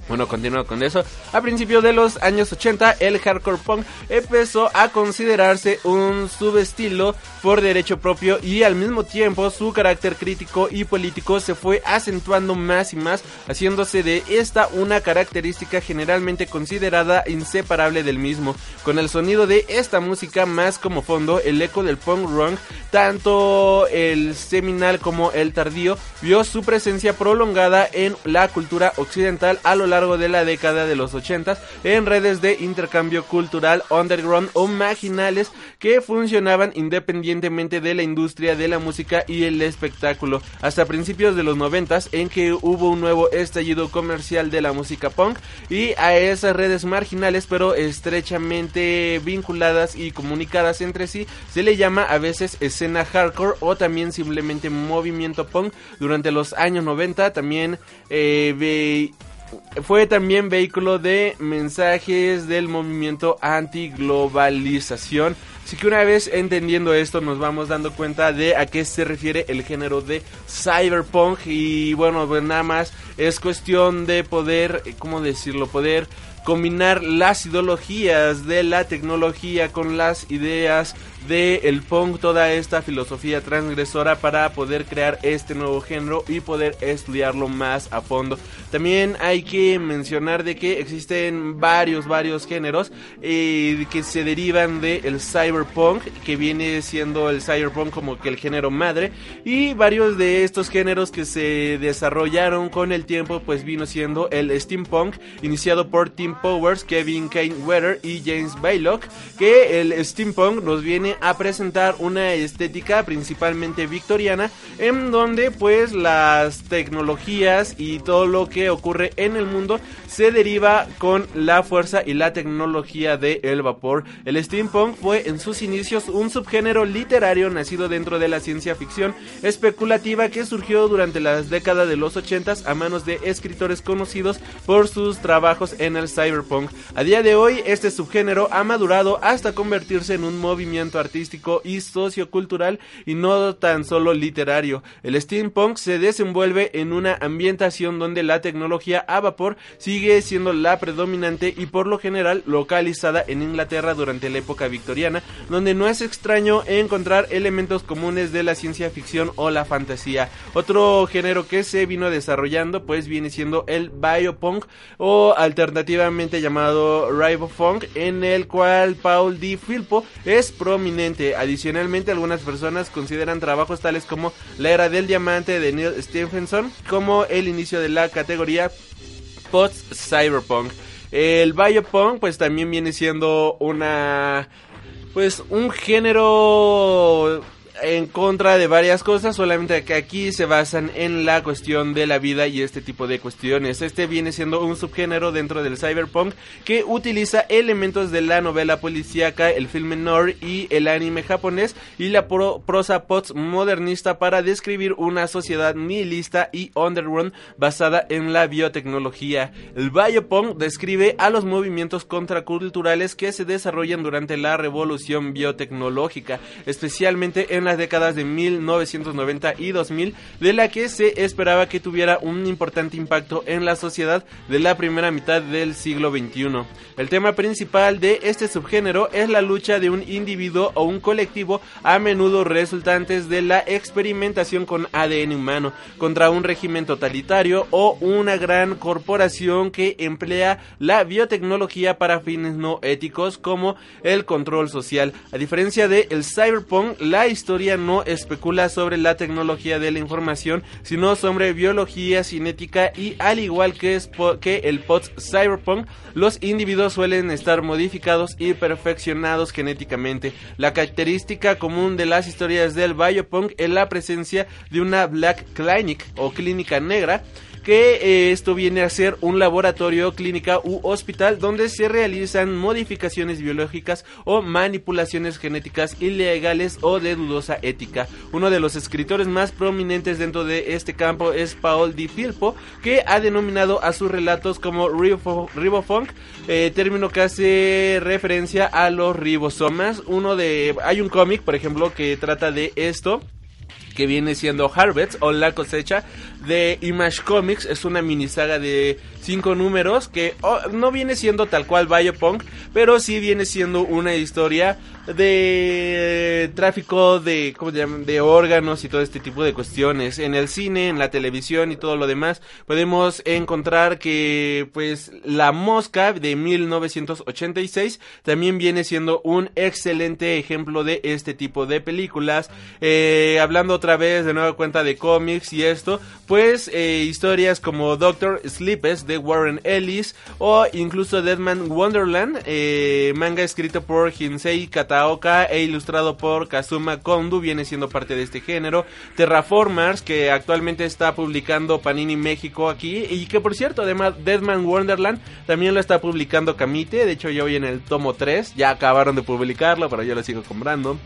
[SPEAKER 2] Bueno, continuando con eso. A principios de los años 80, el hardcore punk empezó a considerarse un subestilo por derecho propio y al mismo tiempo su carácter crítico y político se fue acentuando más y más, haciéndose de esta una característica generalmente considerada inseparable del mismo. Con el sonido de esta música más como fondo, el eco del punk rock, tanto el seminal como el tardío, vio su presencia prolongada en la cultura occidental a lo largo de la década de los 80 en redes de intercambio cultural underground o marginales que funcionaban independientemente de la industria de la música y el espectáculo. Hasta principios de los 90 en que hubo un nuevo estallido comercial de la música punk y a esas redes marginales pero estrechamente vinculadas y comunicadas entre sí se le llama a veces escena hardcore o también simplemente movimiento punk. Durante los años 90 también eh, fue también vehículo de mensajes del movimiento antiglobalización. Así que una vez entendiendo esto nos vamos dando cuenta de a qué se refiere el género de cyberpunk y bueno, pues nada más es cuestión de poder, ¿cómo decirlo? Poder combinar las ideologías de la tecnología con las ideas de el punk, toda esta filosofía transgresora para poder crear este nuevo género y poder estudiarlo más a fondo. También hay que mencionar de que existen varios, varios géneros eh, que se derivan del el cyberpunk, que viene siendo el cyberpunk como que el género madre, y varios de estos géneros que se desarrollaron con el tiempo, pues vino siendo el steampunk, iniciado por Tim Powers, Kevin Kane Weather y James Baylock, que el steampunk nos viene a presentar una estética principalmente victoriana en donde pues las tecnologías y todo lo que ocurre en el mundo se deriva con la fuerza y la tecnología del el vapor. El steampunk fue en sus inicios un subgénero literario nacido dentro de la ciencia ficción especulativa que surgió durante las décadas de los 80 a manos de escritores conocidos por sus trabajos en el cyberpunk. A día de hoy, este subgénero ha madurado hasta convertirse en un movimiento artístico y sociocultural y no tan solo literario. El steampunk se desenvuelve en una ambientación donde la tecnología a vapor sigue siendo la predominante y por lo general localizada en Inglaterra durante la época victoriana, donde no es extraño encontrar elementos comunes de la ciencia ficción o la fantasía. Otro género que se vino desarrollando pues viene siendo el biopunk o alternativamente llamado ribofunk en el cual Paul D. Filpo es prominente. Adicionalmente algunas personas consideran trabajos tales como La era del diamante de Neil Stephenson como el inicio de la categoría post-cyberpunk. El biopunk pues también viene siendo una pues un género en contra de varias cosas, solamente que aquí se basan en la cuestión de la vida y este tipo de cuestiones. Este viene siendo un subgénero dentro del cyberpunk que utiliza elementos de la novela policíaca, el film noir y el anime japonés y la prosa post modernista para describir una sociedad nihilista y underground basada en la biotecnología. El biopunk describe a los movimientos contraculturales que se desarrollan durante la revolución biotecnológica, especialmente en las décadas de 1990 y 2000, de la que se esperaba que tuviera un importante impacto en la sociedad de la primera mitad del siglo XXI. El tema principal de este subgénero es la lucha de un individuo o un colectivo, a menudo resultantes de la experimentación con ADN humano, contra un régimen totalitario o una gran corporación que emplea la biotecnología para fines no éticos como el control social. A diferencia de el cyberpunk, la historia no especula sobre la tecnología de la información, sino sobre biología cinética y al igual que, que el post-cyberpunk, los individuos suelen estar modificados y perfeccionados genéticamente. La característica común de las historias del biopunk es la presencia de una Black Clinic o clínica negra que eh, esto viene a ser un laboratorio, clínica u hospital donde se realizan modificaciones biológicas o manipulaciones genéticas ilegales o de dudosa ética. Uno de los escritores más prominentes dentro de este campo es Paul Di Filpo, que ha denominado a sus relatos como ribofunk, eh, término que hace referencia a los ribosomas. Uno de hay un cómic, por ejemplo, que trata de esto que viene siendo Harvest o La cosecha de Image Comics. Es una mini saga de cinco números que oh, no viene siendo tal cual Biopunk, pero sí viene siendo una historia de tráfico de, ¿cómo se llama? de órganos y todo este tipo de cuestiones. En el cine, en la televisión y todo lo demás, podemos encontrar que pues La Mosca de 1986 también viene siendo un excelente ejemplo de este tipo de películas. Eh, hablando otra vez de nueva cuenta de cómics y esto, pues eh, historias como Doctor Sleepes de Warren Ellis o incluso Deadman Wonderland, eh, manga escrito por Hinsei Kata e ilustrado por Kazuma Kondu, viene siendo parte de este género. Terraformers, que actualmente está publicando Panini México aquí, y que por cierto, además Deadman Wonderland también lo está publicando Kamite, de hecho yo voy en el tomo 3, ya acabaron de publicarlo, pero yo lo sigo comprando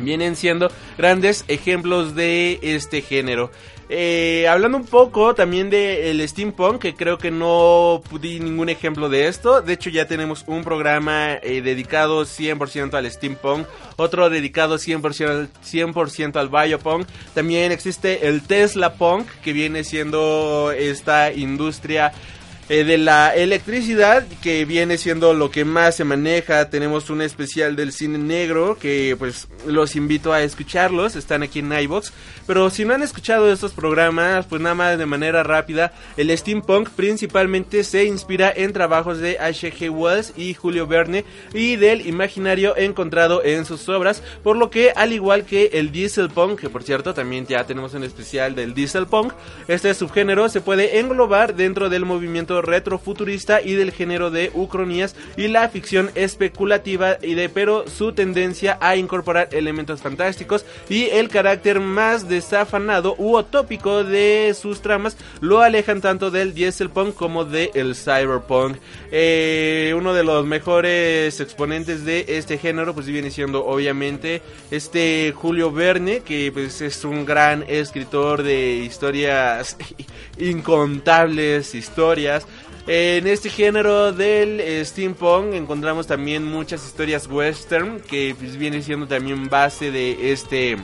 [SPEAKER 2] vienen siendo grandes ejemplos de este género. Eh, hablando un poco también del steampunk, que creo que no di ningún ejemplo de esto. De hecho, ya tenemos un programa eh, dedicado 100% al steampunk, otro dedicado 100%, al, 100 al biopunk. También existe el Tesla Punk, que viene siendo esta industria eh, de la electricidad, que viene siendo lo que más se maneja. Tenemos un especial del cine negro, que pues los invito a escucharlos, están aquí en iBox. Pero si no han escuchado estos programas, pues nada más de manera rápida, el steampunk principalmente se inspira en trabajos de H.G. Wells y Julio Verne y del imaginario encontrado en sus obras, por lo que al igual que el dieselpunk, que por cierto también ya tenemos un especial del dieselpunk, este subgénero se puede englobar dentro del movimiento retrofuturista y del género de ucronías y la ficción especulativa y de pero su tendencia a incorporar elementos fantásticos y el carácter más desafanado u utópico de sus tramas lo alejan tanto del dieselpunk como del cyberpunk. Eh, uno de los mejores exponentes de este género pues viene siendo obviamente este Julio Verne que pues es un gran escritor de historias incontables historias en este género del steampunk encontramos también muchas historias western que pues, viene siendo también base de este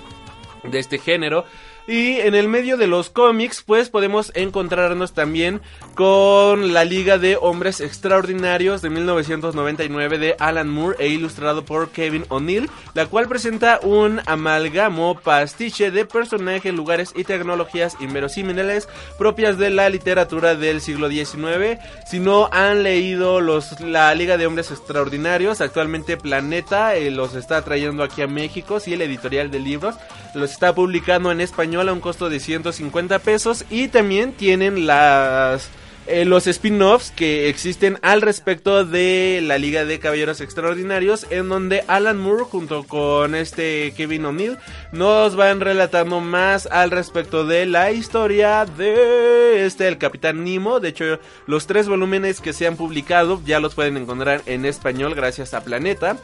[SPEAKER 2] de este género y en el medio de los cómics, pues podemos encontrarnos también con la Liga de Hombres Extraordinarios de 1999 de Alan Moore e ilustrado por Kevin O'Neill, la cual presenta un amalgamo pastiche de personajes, lugares y tecnologías inverosímiles propias de la literatura del siglo XIX. Si no han leído los, la Liga de Hombres Extraordinarios, actualmente Planeta eh, los está trayendo aquí a México, sí, el editorial de libros los está publicando en español a un costo de 150 pesos y también tienen las eh, los spin-offs que existen al respecto de la Liga de Caballeros Extraordinarios, en donde Alan Moore junto con este Kevin O'Neill nos van relatando más al respecto de la historia de este el Capitán Nemo. De hecho, los tres volúmenes que se han publicado ya los pueden encontrar en español gracias a Planeta.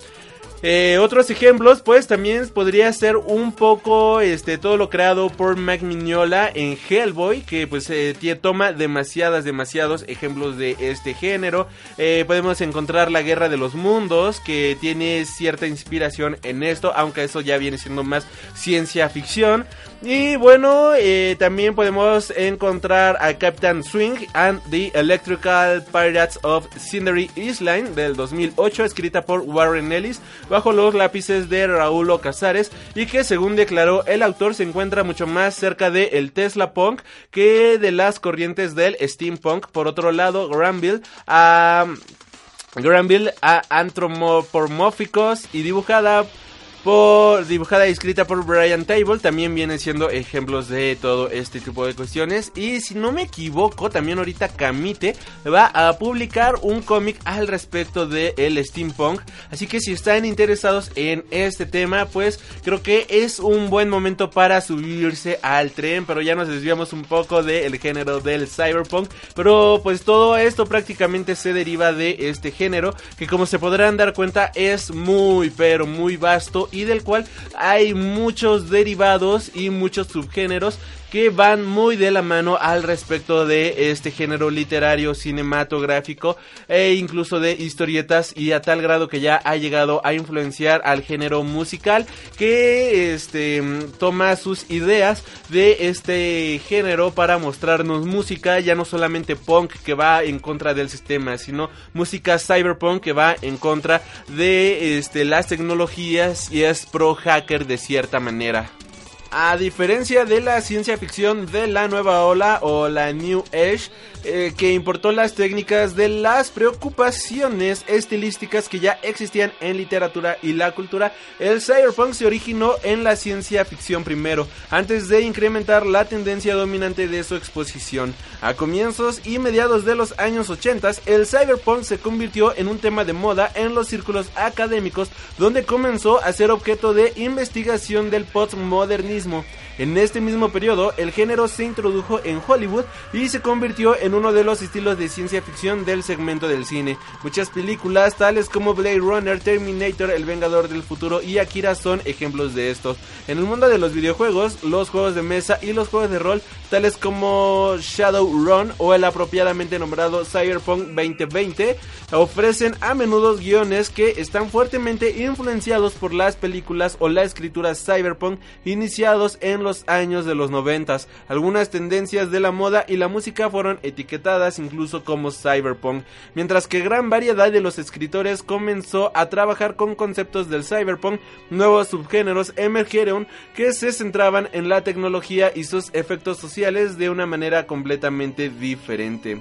[SPEAKER 2] Eh, otros ejemplos, pues también podría ser un poco este todo lo creado por Mac Mignola en Hellboy, que pues eh, toma demasiadas, demasiados ejemplos de este género. Eh, podemos encontrar la Guerra de los Mundos, que tiene cierta inspiración en esto, aunque eso ya viene siendo más ciencia ficción. Y bueno, también podemos encontrar a Captain Swing and the Electrical Pirates of Cindery Island del 2008, escrita por Warren Ellis, bajo los lápices de Raúl Casares, y que según declaró el autor se encuentra mucho más cerca de el Tesla Punk que de las corrientes del Steampunk. Por otro lado, Granville a... Granville a antropomórficos y dibujada por dibujada y escrita por Brian Table, también vienen siendo ejemplos de todo este tipo de cuestiones. Y si no me equivoco, también ahorita Kamite va a publicar un cómic al respecto de el steampunk. Así que si están interesados en este tema, pues creo que es un buen momento para subirse al tren. Pero ya nos desviamos un poco del género del cyberpunk. Pero pues todo esto prácticamente se deriva de este género, que como se podrán dar cuenta es muy pero muy vasto y del cual hay muchos derivados y muchos subgéneros que van muy de la mano al respecto de este género literario cinematográfico e incluso de historietas y a tal grado que ya ha llegado a influenciar al género musical que este toma sus ideas de este género para mostrarnos música ya no solamente punk que va en contra del sistema sino música cyberpunk que va en contra de este las tecnologías y es pro hacker de cierta manera a diferencia de la ciencia ficción de la nueva ola o la New Age, eh, que importó las técnicas de las preocupaciones estilísticas que ya existían en literatura y la cultura, el cyberpunk se originó en la ciencia ficción primero, antes de incrementar la tendencia dominante de su exposición. A comienzos y mediados de los años 80, el cyberpunk se convirtió en un tema de moda en los círculos académicos, donde comenzó a ser objeto de investigación del postmodernismo. mesmo En este mismo periodo, el género se introdujo en Hollywood y se convirtió en uno de los estilos de ciencia ficción del segmento del cine. Muchas películas, tales como Blade Runner, Terminator, El Vengador del Futuro y Akira son ejemplos de estos. En el mundo de los videojuegos, los juegos de mesa y los juegos de rol, tales como Shadowrun o el apropiadamente nombrado Cyberpunk 2020, ofrecen a menudo guiones que están fuertemente influenciados por las películas o la escritura cyberpunk iniciados en los años de los noventas. Algunas tendencias de la moda y la música fueron etiquetadas incluso como cyberpunk, mientras que gran variedad de los escritores comenzó a trabajar con conceptos del cyberpunk, nuevos subgéneros emergieron que se centraban en la tecnología y sus efectos sociales de una manera completamente diferente.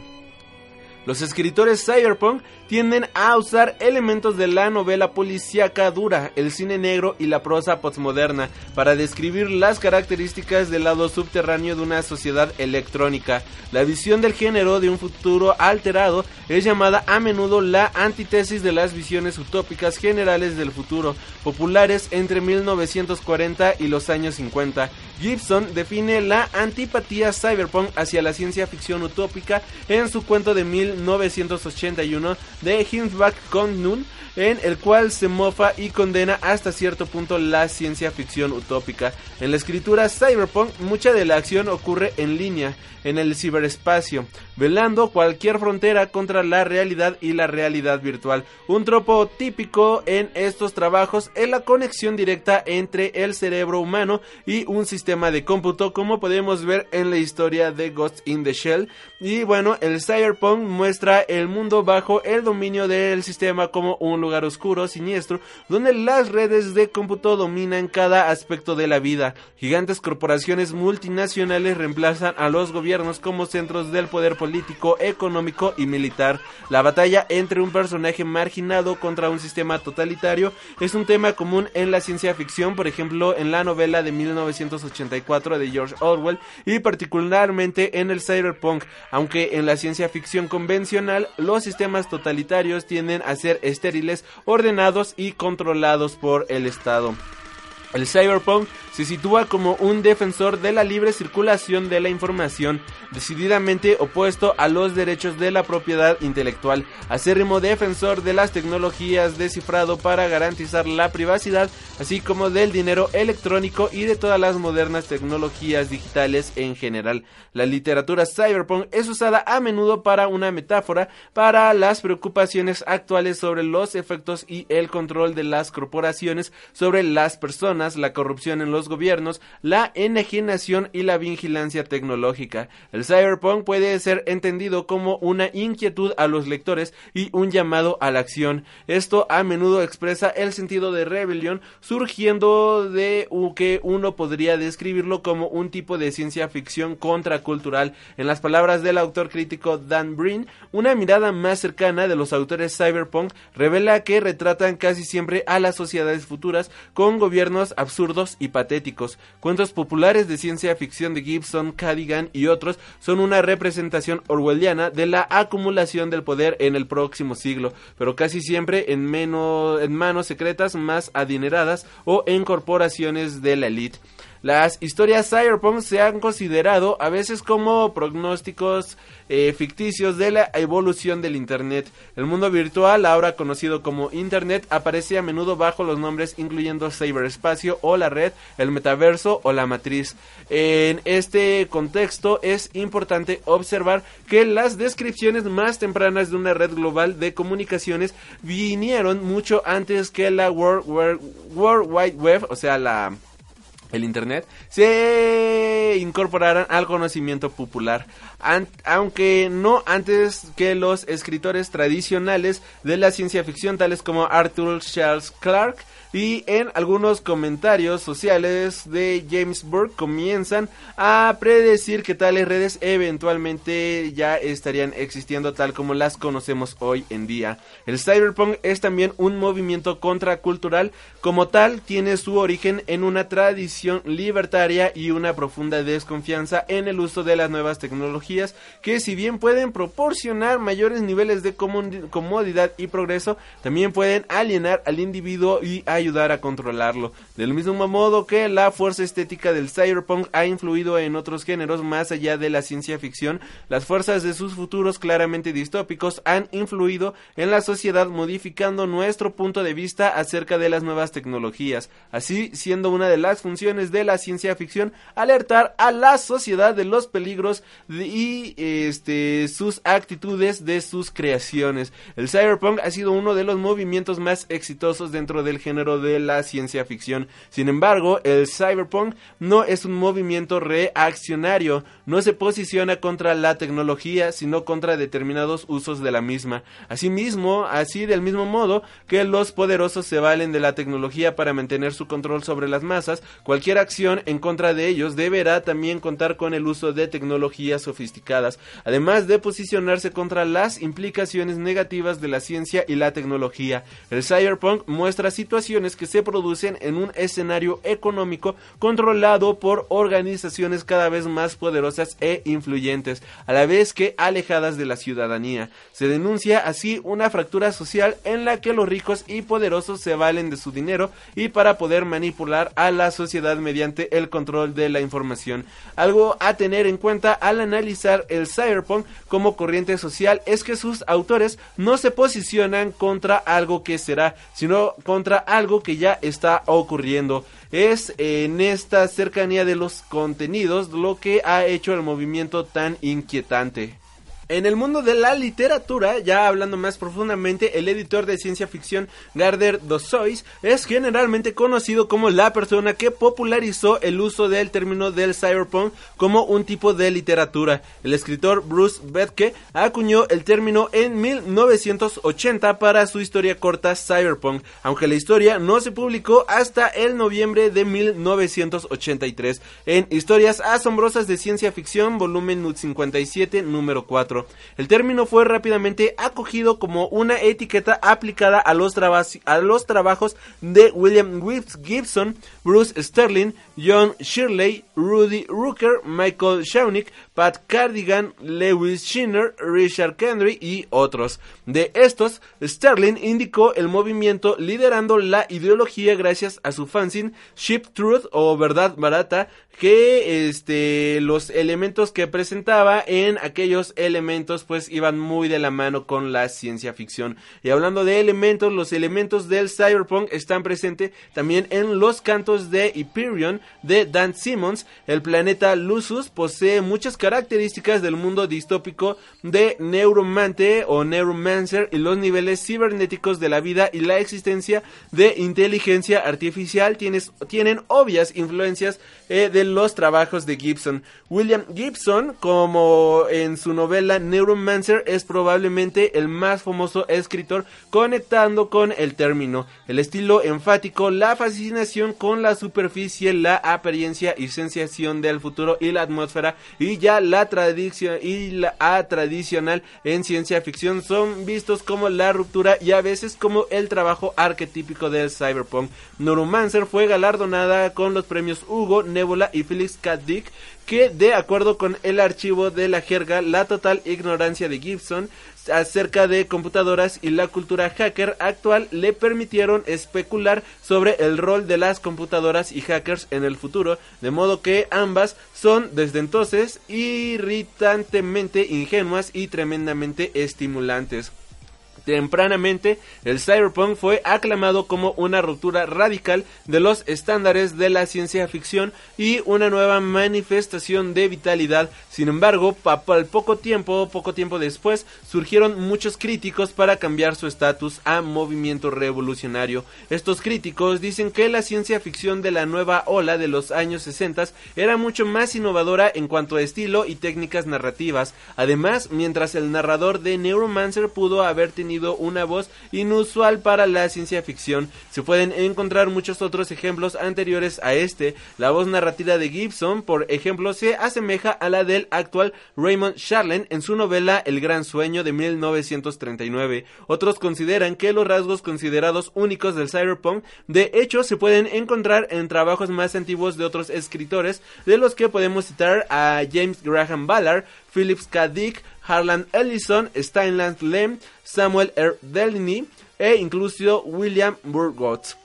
[SPEAKER 2] Los escritores cyberpunk tienden a usar elementos de la novela policíaca dura, el cine negro y la prosa postmoderna para describir las características del lado subterráneo de una sociedad electrónica. La visión del género de un futuro alterado es llamada a menudo la antítesis de las visiones utópicas generales del futuro, populares entre 1940 y los años 50. Gibson define la antipatía cyberpunk hacia la ciencia ficción utópica en su cuento de 1981 de Hinsback Nun en el cual se mofa y condena hasta cierto punto la ciencia ficción utópica. En la escritura cyberpunk, mucha de la acción ocurre en línea, en el ciberespacio, velando cualquier frontera contra la realidad y la realidad virtual. Un tropo típico en estos trabajos es la conexión directa entre el cerebro humano y un sistema de cómputo, como podemos ver en la historia de Ghost in the Shell. Y bueno, el cyberpunk muestra el mundo bajo el dominio del sistema como un lugar oscuro, siniestro, donde las redes de cómputo dominan cada aspecto de la vida. Gigantes corporaciones multinacionales reemplazan a los gobiernos como centros del poder político, económico y militar. La batalla entre un personaje marginado contra un sistema totalitario es un tema común en la ciencia ficción, por ejemplo en la novela de 1984 de George Orwell y particularmente en el cyberpunk, aunque en la ciencia ficción convencional los sistemas totalitarios tienden a ser estériles, ordenados y controlados por el Estado. El cyberpunk se sitúa como un defensor de la libre circulación de la información, decididamente opuesto a los derechos de la propiedad intelectual, acérrimo defensor de las tecnologías de cifrado para garantizar la privacidad, así como del dinero electrónico y de todas las modernas tecnologías digitales en general. La literatura cyberpunk es usada a menudo para una metáfora para las preocupaciones actuales sobre los efectos y el control de las corporaciones sobre las personas, la corrupción en los gobiernos, la enajenación y la vigilancia tecnológica. El cyberpunk puede ser entendido como una inquietud a los lectores y un llamado a la acción. Esto a menudo expresa el sentido de rebelión surgiendo de que uno podría describirlo como un tipo de ciencia ficción contracultural. En las palabras del autor crítico Dan Breen, una mirada más cercana de los autores cyberpunk revela que retratan casi siempre a las sociedades futuras con gobiernos absurdos y patéticos. Cuentos populares de ciencia ficción de Gibson, Cadigan y otros son una representación orwelliana de la acumulación del poder en el próximo siglo, pero casi siempre en, en manos secretas más adineradas o en corporaciones de la élite. Las historias cyberpunk se han considerado a veces como pronósticos eh, ficticios de la evolución del Internet. El mundo virtual, ahora conocido como Internet, aparece a menudo bajo los nombres incluyendo ciberespacio o la red, el metaverso o la matriz. En este contexto es importante observar que las descripciones más tempranas de una red global de comunicaciones vinieron mucho antes que la World Wide Web, o sea, la el Internet, se incorporaran al conocimiento popular, aunque no antes que los escritores tradicionales de la ciencia ficción, tales como Arthur Charles Clarke, y en algunos comentarios sociales de James Burke comienzan a predecir que tales redes eventualmente ya estarían existiendo tal como las conocemos hoy en día. El cyberpunk es también un movimiento contracultural, como tal tiene su origen en una tradición libertaria y una profunda desconfianza en el uso de las nuevas tecnologías que si bien pueden proporcionar mayores niveles de comodidad y progreso, también pueden alienar al individuo y ayudar a controlarlo. Del mismo modo que la fuerza estética del cyberpunk ha influido en otros géneros más allá de la ciencia ficción, las fuerzas de sus futuros claramente distópicos han influido en la sociedad modificando nuestro punto de vista acerca de las nuevas tecnologías, así siendo una de las funciones de la ciencia ficción alertar a la sociedad de los peligros y este sus actitudes de sus creaciones. El cyberpunk ha sido uno de los movimientos más exitosos dentro del género de la ciencia ficción. Sin embargo, el cyberpunk no es un movimiento reaccionario, no se posiciona contra la tecnología, sino contra determinados usos de la misma. Asimismo, así del mismo modo que los poderosos se valen de la tecnología para mantener su control sobre las masas, cualquier acción en contra de ellos deberá también contar con el uso de tecnologías sofisticadas, además de posicionarse contra las implicaciones negativas de la ciencia y la tecnología. El cyberpunk muestra situaciones que se producen en un escenario económico controlado por organizaciones cada vez más poderosas e influyentes, a la vez que alejadas de la ciudadanía. Se denuncia así una fractura social en la que los ricos y poderosos se valen de su dinero y para poder manipular a la sociedad mediante el control de la información. Algo a tener en cuenta al analizar el cyberpunk como corriente social es que sus autores no se posicionan contra algo que será, sino contra algo que ya está ocurriendo. Es en esta cercanía de los contenidos lo que ha hecho el movimiento tan inquietante. En el mundo de la literatura, ya hablando más profundamente, el editor de ciencia ficción Gardner Dozois es generalmente conocido como la persona que popularizó el uso del término del cyberpunk como un tipo de literatura. El escritor Bruce Bethke acuñó el término en 1980 para su historia corta Cyberpunk, aunque la historia no se publicó hasta el noviembre de 1983 en Historias asombrosas de ciencia ficción, volumen 57, número 4. El término fue rápidamente acogido como una etiqueta aplicada a los, trabajos de William Gibson, Bruce Sterling, John Shirley, Rudy Rooker, Michael Shaunick, Pat Cardigan, Lewis Schinner, Richard Kendry y otros. De estos, Sterling indicó el movimiento liderando la ideología gracias a su fanzine Ship Truth o Verdad Barata, que este, los elementos que presentaba en aquellos elementos pues iban muy de la mano con la ciencia ficción. Y hablando de elementos, los elementos del cyberpunk están presentes también en los cantos de Hyperion de Dan Simmons. El planeta Lusus posee muchas características del mundo distópico de Neuromante o Neuromancer y los niveles cibernéticos de la vida y la existencia de inteligencia artificial tienen obvias influencias eh, de los trabajos de Gibson. William Gibson, como en su novela Neuromancer, es probablemente el más famoso escritor conectando con el término. El estilo enfático, la fascinación con la superficie, la apariencia y sensación del futuro y la atmósfera y ya la tradición y la tradicional en ciencia ficción son vistos como la ruptura y a veces como el trabajo arquetípico del cyberpunk. Neuromancer fue galardonada con los premios Hugo, Nebula y Felix K. Dick, que de acuerdo con el archivo de la jerga, la total ignorancia de Gibson acerca de computadoras y la cultura hacker actual le permitieron especular sobre el rol de las computadoras y hackers en el futuro, de modo que ambas son desde entonces irritantemente ingenuas y tremendamente estimulantes. Tempranamente, el cyberpunk fue aclamado como una ruptura radical de los estándares de la ciencia ficción y una nueva manifestación de vitalidad. Sin embargo, al poco tiempo, poco tiempo después, surgieron muchos críticos para cambiar su estatus a movimiento revolucionario. Estos críticos dicen que la ciencia ficción de la nueva ola de los años 60 era mucho más innovadora en cuanto a estilo y técnicas narrativas. Además, mientras el narrador de Neuromancer pudo haber tenido una voz inusual para la ciencia ficción. Se pueden encontrar muchos otros ejemplos anteriores a este. La voz narrativa de Gibson, por ejemplo, se asemeja a la del actual Raymond Charlen en su novela El Gran Sueño de 1939. Otros consideran que los rasgos considerados únicos del cyberpunk de hecho se pueden encontrar en trabajos más antiguos de otros escritores, de los que podemos citar a James Graham Ballard, Phillips K. Dick, Harlan Ellison, Steinland Lem, Samuel R. Delaney e incluso William Burgos.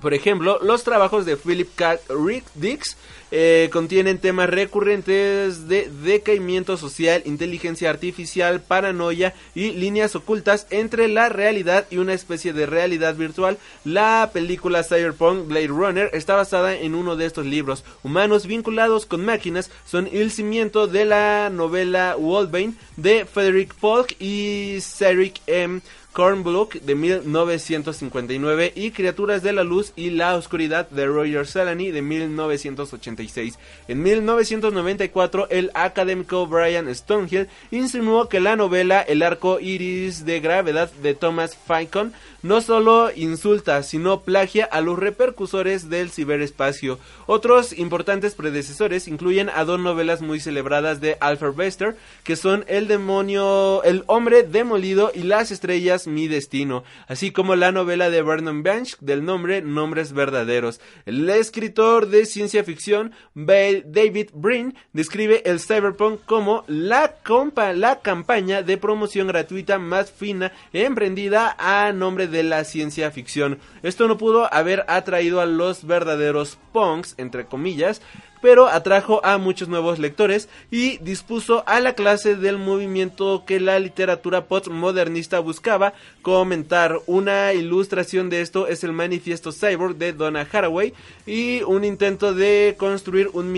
[SPEAKER 2] Por ejemplo, los trabajos de Philip K. Rick Dix eh, contienen temas recurrentes de decaimiento social, inteligencia artificial, paranoia y líneas ocultas entre la realidad y una especie de realidad virtual. La película Cyberpunk Blade Runner está basada en uno de estos libros. Humanos vinculados con máquinas son el cimiento de la novela Wolfbane de Frederick Polk y Cedric M. Cornblock de 1959 y Criaturas de la Luz y la Oscuridad de Roger Salani de 1986. En 1994 el académico Brian Stonehill insinuó que la novela El arco iris de gravedad de Thomas Ficon no solo insulta, sino plagia a los repercusores del ciberespacio. Otros importantes predecesores incluyen a dos novelas muy celebradas de Alfred Bester, que son El demonio, El hombre demolido y Las estrellas, mi destino, así como la novela de Vernon Bench del nombre Nombres verdaderos. El escritor de ciencia ficción David Brin describe el cyberpunk como la, compa, la campaña de promoción gratuita más fina emprendida a nombre de la ciencia ficción. Esto no pudo haber atraído a los verdaderos punks, entre comillas, pero atrajo a muchos nuevos lectores y dispuso a la clase del movimiento que la literatura postmodernista buscaba comentar. Una ilustración de esto es el manifiesto Cyborg de Donna Haraway y un intento de construir un,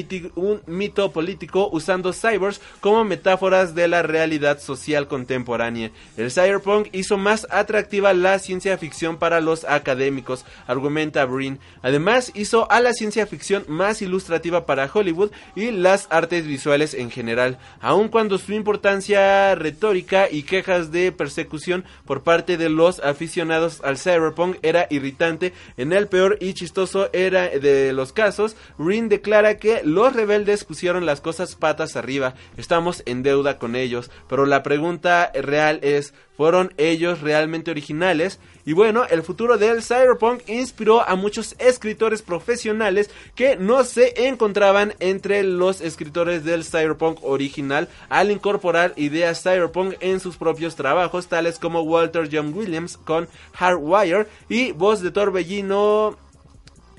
[SPEAKER 2] mito político usando cyborgs como metáforas de la realidad social contemporánea. El cyberpunk hizo más atractiva la ciencia ficción para los académicos, argumenta Brin. Además, hizo a la ciencia ficción más ilustrativa para Hollywood y las artes visuales en general, aun cuando su importancia retórica y quejas de persecución por parte de los aficionados al cyberpunk era irritante, en el peor y chistoso era de los casos, Rin declara que los rebeldes pusieron las cosas patas arriba, estamos en deuda con ellos, pero la pregunta real es, ¿fueron ellos realmente originales? Y bueno, el futuro del cyberpunk inspiró a muchos escritores profesionales que no se encontraban entre los escritores del cyberpunk original al incorporar ideas cyberpunk en sus propios trabajos, tales como Walter John Williams con Hardwire y Voz de Torbellino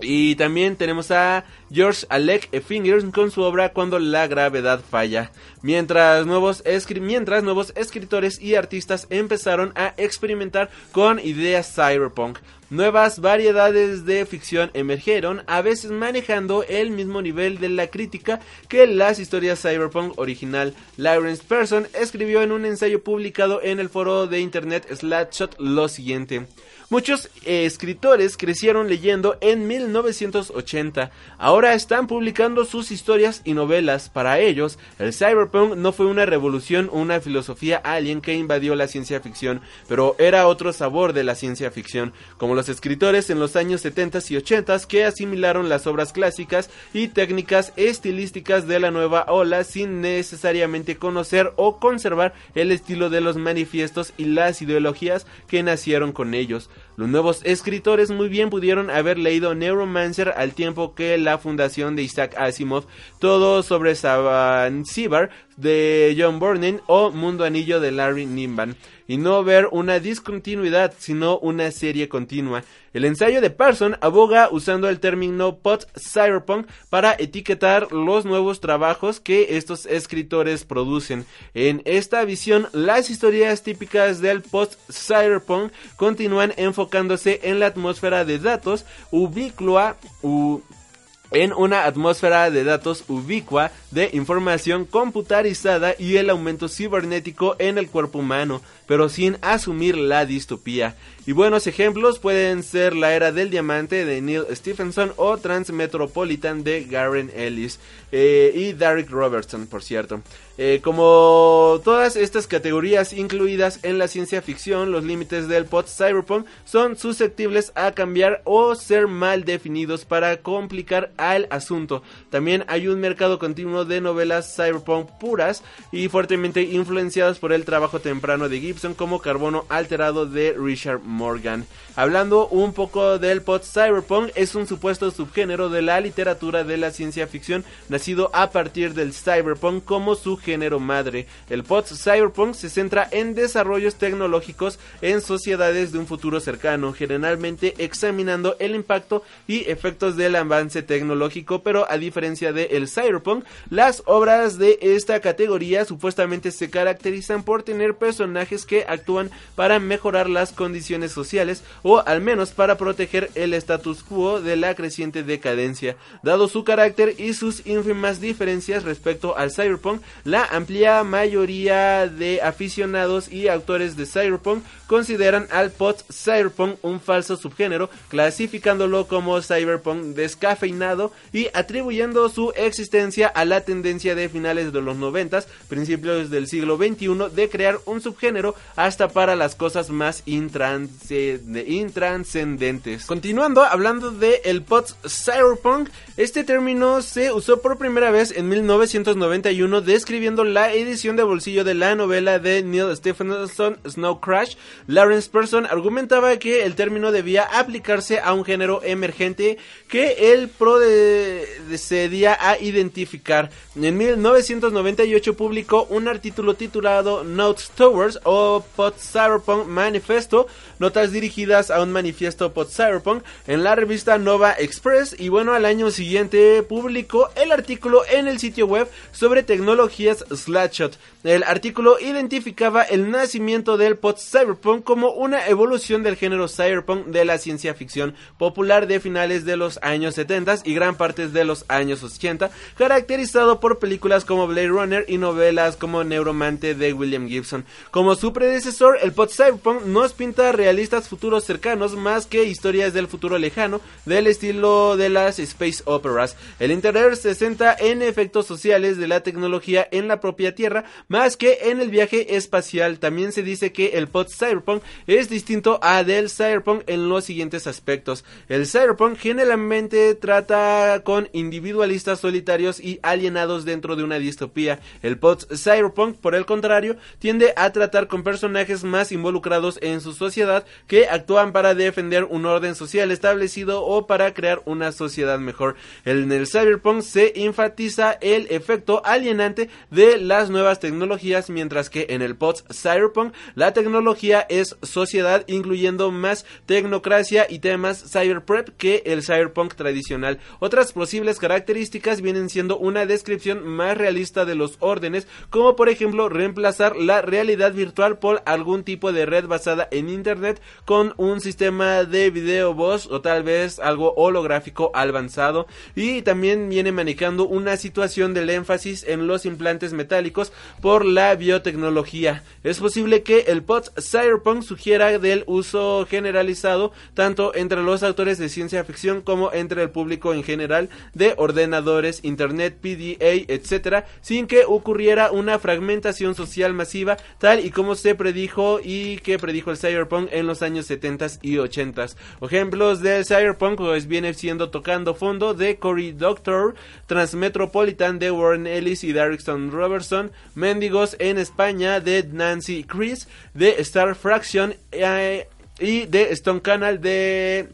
[SPEAKER 2] y también tenemos a George Alec Fingers con su obra Cuando la gravedad falla. Mientras nuevos, mientras nuevos escritores y artistas empezaron a experimentar con ideas cyberpunk. Nuevas variedades de ficción emergieron, a veces manejando el mismo nivel de la crítica que las historias cyberpunk original. Lawrence Person escribió en un ensayo publicado en el foro de internet Slatshot lo siguiente. Muchos eh, escritores crecieron leyendo en 1980. Ahora están publicando sus historias y novelas. Para ellos, el cyberpunk no fue una revolución una filosofía alien que invadió la ciencia ficción, pero era otro sabor de la ciencia ficción, como los escritores en los años 70 y 80 que asimilaron las obras clásicas y técnicas estilísticas de la nueva ola sin necesariamente conocer o conservar el estilo de los manifiestos y las ideologías que nacieron con ellos. Los nuevos escritores. Muy bien pudieron haber leído Neuromancer al tiempo que la fundación de Isaac Asimov, todo sobre Saban Sibar de John Burnett o Mundo Anillo de Larry Nimbus y no ver una discontinuidad, sino una serie continua. El ensayo de Parson aboga usando el término post-cyberpunk para etiquetar los nuevos trabajos que estos escritores producen. En esta visión, las historias típicas del post-cyberpunk continúan enfocándose en la atmósfera de datos ubicua, en una atmósfera de datos ubicua de información computarizada y el aumento cibernético en el cuerpo humano, pero sin asumir la distopía. Y buenos ejemplos pueden ser La Era del Diamante de Neil Stephenson o Transmetropolitan de Garen Ellis eh, y Derek Robertson, por cierto. Eh, como todas estas categorías incluidas en la ciencia ficción, los límites del post-cyberpunk son susceptibles a cambiar o ser mal definidos para complicar al asunto. También hay un mercado continuo de novelas cyberpunk puras y fuertemente influenciadas por el trabajo temprano de Gibson como Carbono Alterado de Richard Morgan. Hablando un poco del post-cyberpunk, es un supuesto subgénero de la literatura de la ciencia ficción nacido a partir del cyberpunk como su género madre. El post-cyberpunk se centra en desarrollos tecnológicos en sociedades de un futuro cercano, generalmente examinando el impacto y efectos del avance tecnológico, pero a diferencia de cyberpunk, las obras de esta categoría supuestamente se caracterizan por tener personajes que actúan para mejorar las condiciones sociales o al menos para proteger el status quo de la creciente decadencia. Dado su carácter y sus ínfimas diferencias respecto al cyberpunk, la amplia mayoría de aficionados y autores de Cyberpunk consideran al post-cyberpunk un falso subgénero, clasificándolo como cyberpunk descafeinado y atribuyendo su existencia a la tendencia de finales de los 90, principios del siglo XXI, de crear un subgénero hasta para las cosas más intranscendentes. Continuando, hablando de el post-cyberpunk, este término se usó por primera vez en 1991 describiendo la edición de bolsillo de la novela de Neil Stephenson Snow Crash, Lawrence Person argumentaba que el término debía aplicarse a un género emergente que él procedía a identificar. En 1998 publicó un artículo titulado Notes Towards o Post Cyberpunk Manifesto, notas dirigidas a un manifiesto post cyberpunk en la revista Nova Express y bueno, al año siguiente publicó el artículo en el sitio web sobre El artículo identificaba el nacimiento del post cyberpunk como una evolución del género cyberpunk de la ciencia ficción popular de finales de los años 70 y gran parte de los años 80, caracterizado por películas como Blade Runner y novelas como Neuromante de William Gibson. Como su predecesor, el post cyberpunk nos pinta realistas futuros cercanos más que historias del futuro lejano del estilo de las space operas. El interior se centra en efectos sociales de la tecnología en la propia Tierra más que en el viaje espacial. También se dice que el post cyberpunk es distinto a del cyberpunk en los siguientes aspectos. El cyberpunk generalmente trata con individualistas solitarios y alienados dentro de una distopía. El post cyberpunk, por el contrario, tiende a tratar con personajes más involucrados en su sociedad que actúan para defender un orden social establecido o para crear una sociedad mejor. En el cyberpunk se enfatiza el efecto alienante de las nuevas tecnologías, mientras que en el post cyberpunk la tecnología es sociedad, incluyendo más tecnocracia y temas cyberprep que el cyberpunk tradicional. Otras posibles características vienen siendo una descripción más realista de los órdenes, como por ejemplo reemplazar la realidad virtual por algún tipo de red basada en internet con un sistema de video voz o tal vez algo holográfico avanzado y también viene manejando una situación del énfasis en los implantes metálicos por la biotecnología. Es posible que el post cyberpunk sugiera del uso generalizado tanto entre los autores de ciencia ficción como entre el público en general de ordenadores, internet, PDA, etc., sin que ocurriera una fragmentación social masiva tal y como se predijo y que predijo el cyberpunk en los años 70 y 80. Ejemplos del cyberpunk pues viene siendo tocando fondo de Cory Doctor, Transmetropolitan de Warren Ellis y Robertson, Mendigos en España de Nancy Chris, de Star Fraction eh, y de Stone Canal de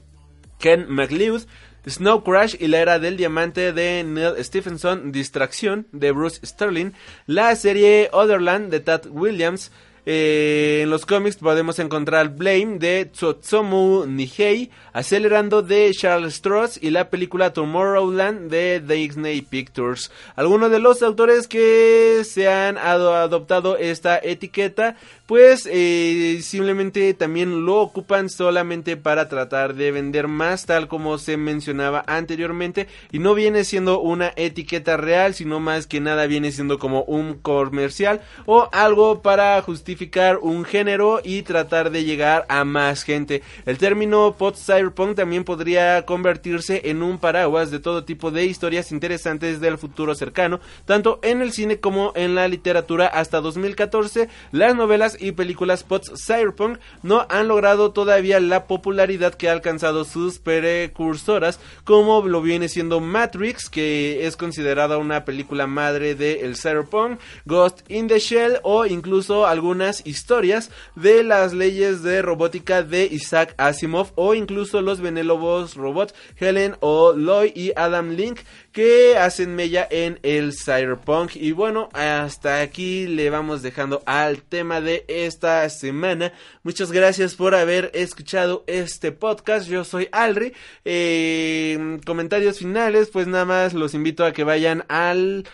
[SPEAKER 2] Ken McLeod. Snow Crash y la era del diamante de Neil Stephenson, Distracción de Bruce Sterling, la serie Otherland de Tad Williams, eh, en los cómics podemos encontrar Blame de Tsotsomu Nihei, Acelerando de Charles Stross y la película Tomorrowland de Disney Pictures. Algunos de los autores que se han adoptado esta etiqueta pues eh, simplemente también lo ocupan solamente para tratar de vender más tal como se mencionaba anteriormente y no viene siendo una etiqueta real sino más que nada viene siendo como un comercial o algo para justificar un género y tratar de llegar a más gente. El término post cyberpunk también podría convertirse en un paraguas de todo tipo de historias interesantes del futuro cercano tanto en el cine como en la literatura. Hasta 2014 las novelas y películas post-cyberpunk no han logrado todavía la popularidad que ha alcanzado sus precursoras, como lo viene siendo Matrix, que es considerada una película madre de el cyberpunk, Ghost in the Shell o incluso algunas historias de las leyes de robótica de Isaac Asimov o incluso los Benelobos robots Helen o Loy y Adam Link que hacen mella en el cyberpunk. Y bueno, hasta aquí le vamos dejando al tema de esta semana. Muchas gracias por haber escuchado este podcast. Yo soy Alri. Eh, comentarios finales, pues nada más los invito a que vayan al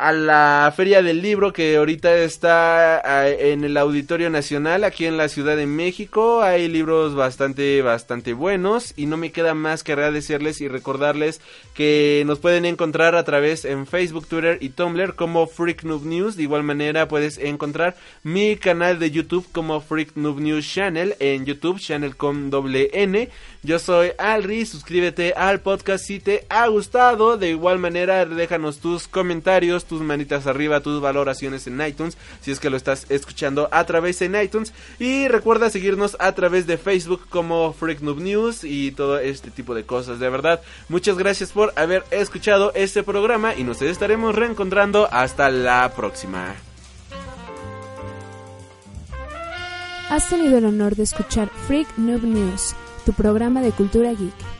[SPEAKER 2] a la Feria del Libro que ahorita está en el Auditorio Nacional aquí en la Ciudad de México. Hay libros bastante, bastante buenos y no me queda más que agradecerles y recordarles que nos pueden encontrar a través en Facebook, Twitter y Tumblr como Freak Noob News. De igual manera puedes encontrar mi canal de YouTube como Freak Noob News Channel en YouTube, channel con. Yo soy Alri, suscríbete al podcast si te ha gustado. De igual manera déjanos tus comentarios tus manitas arriba, tus valoraciones en iTunes, si es que lo estás escuchando a través de iTunes. Y recuerda seguirnos a través de Facebook como Freak Noob News y todo este tipo de cosas. De verdad, muchas gracias por haber escuchado este programa y nos estaremos reencontrando hasta la próxima.
[SPEAKER 6] Has tenido el honor de escuchar Freak Noob News, programa de cultura geek.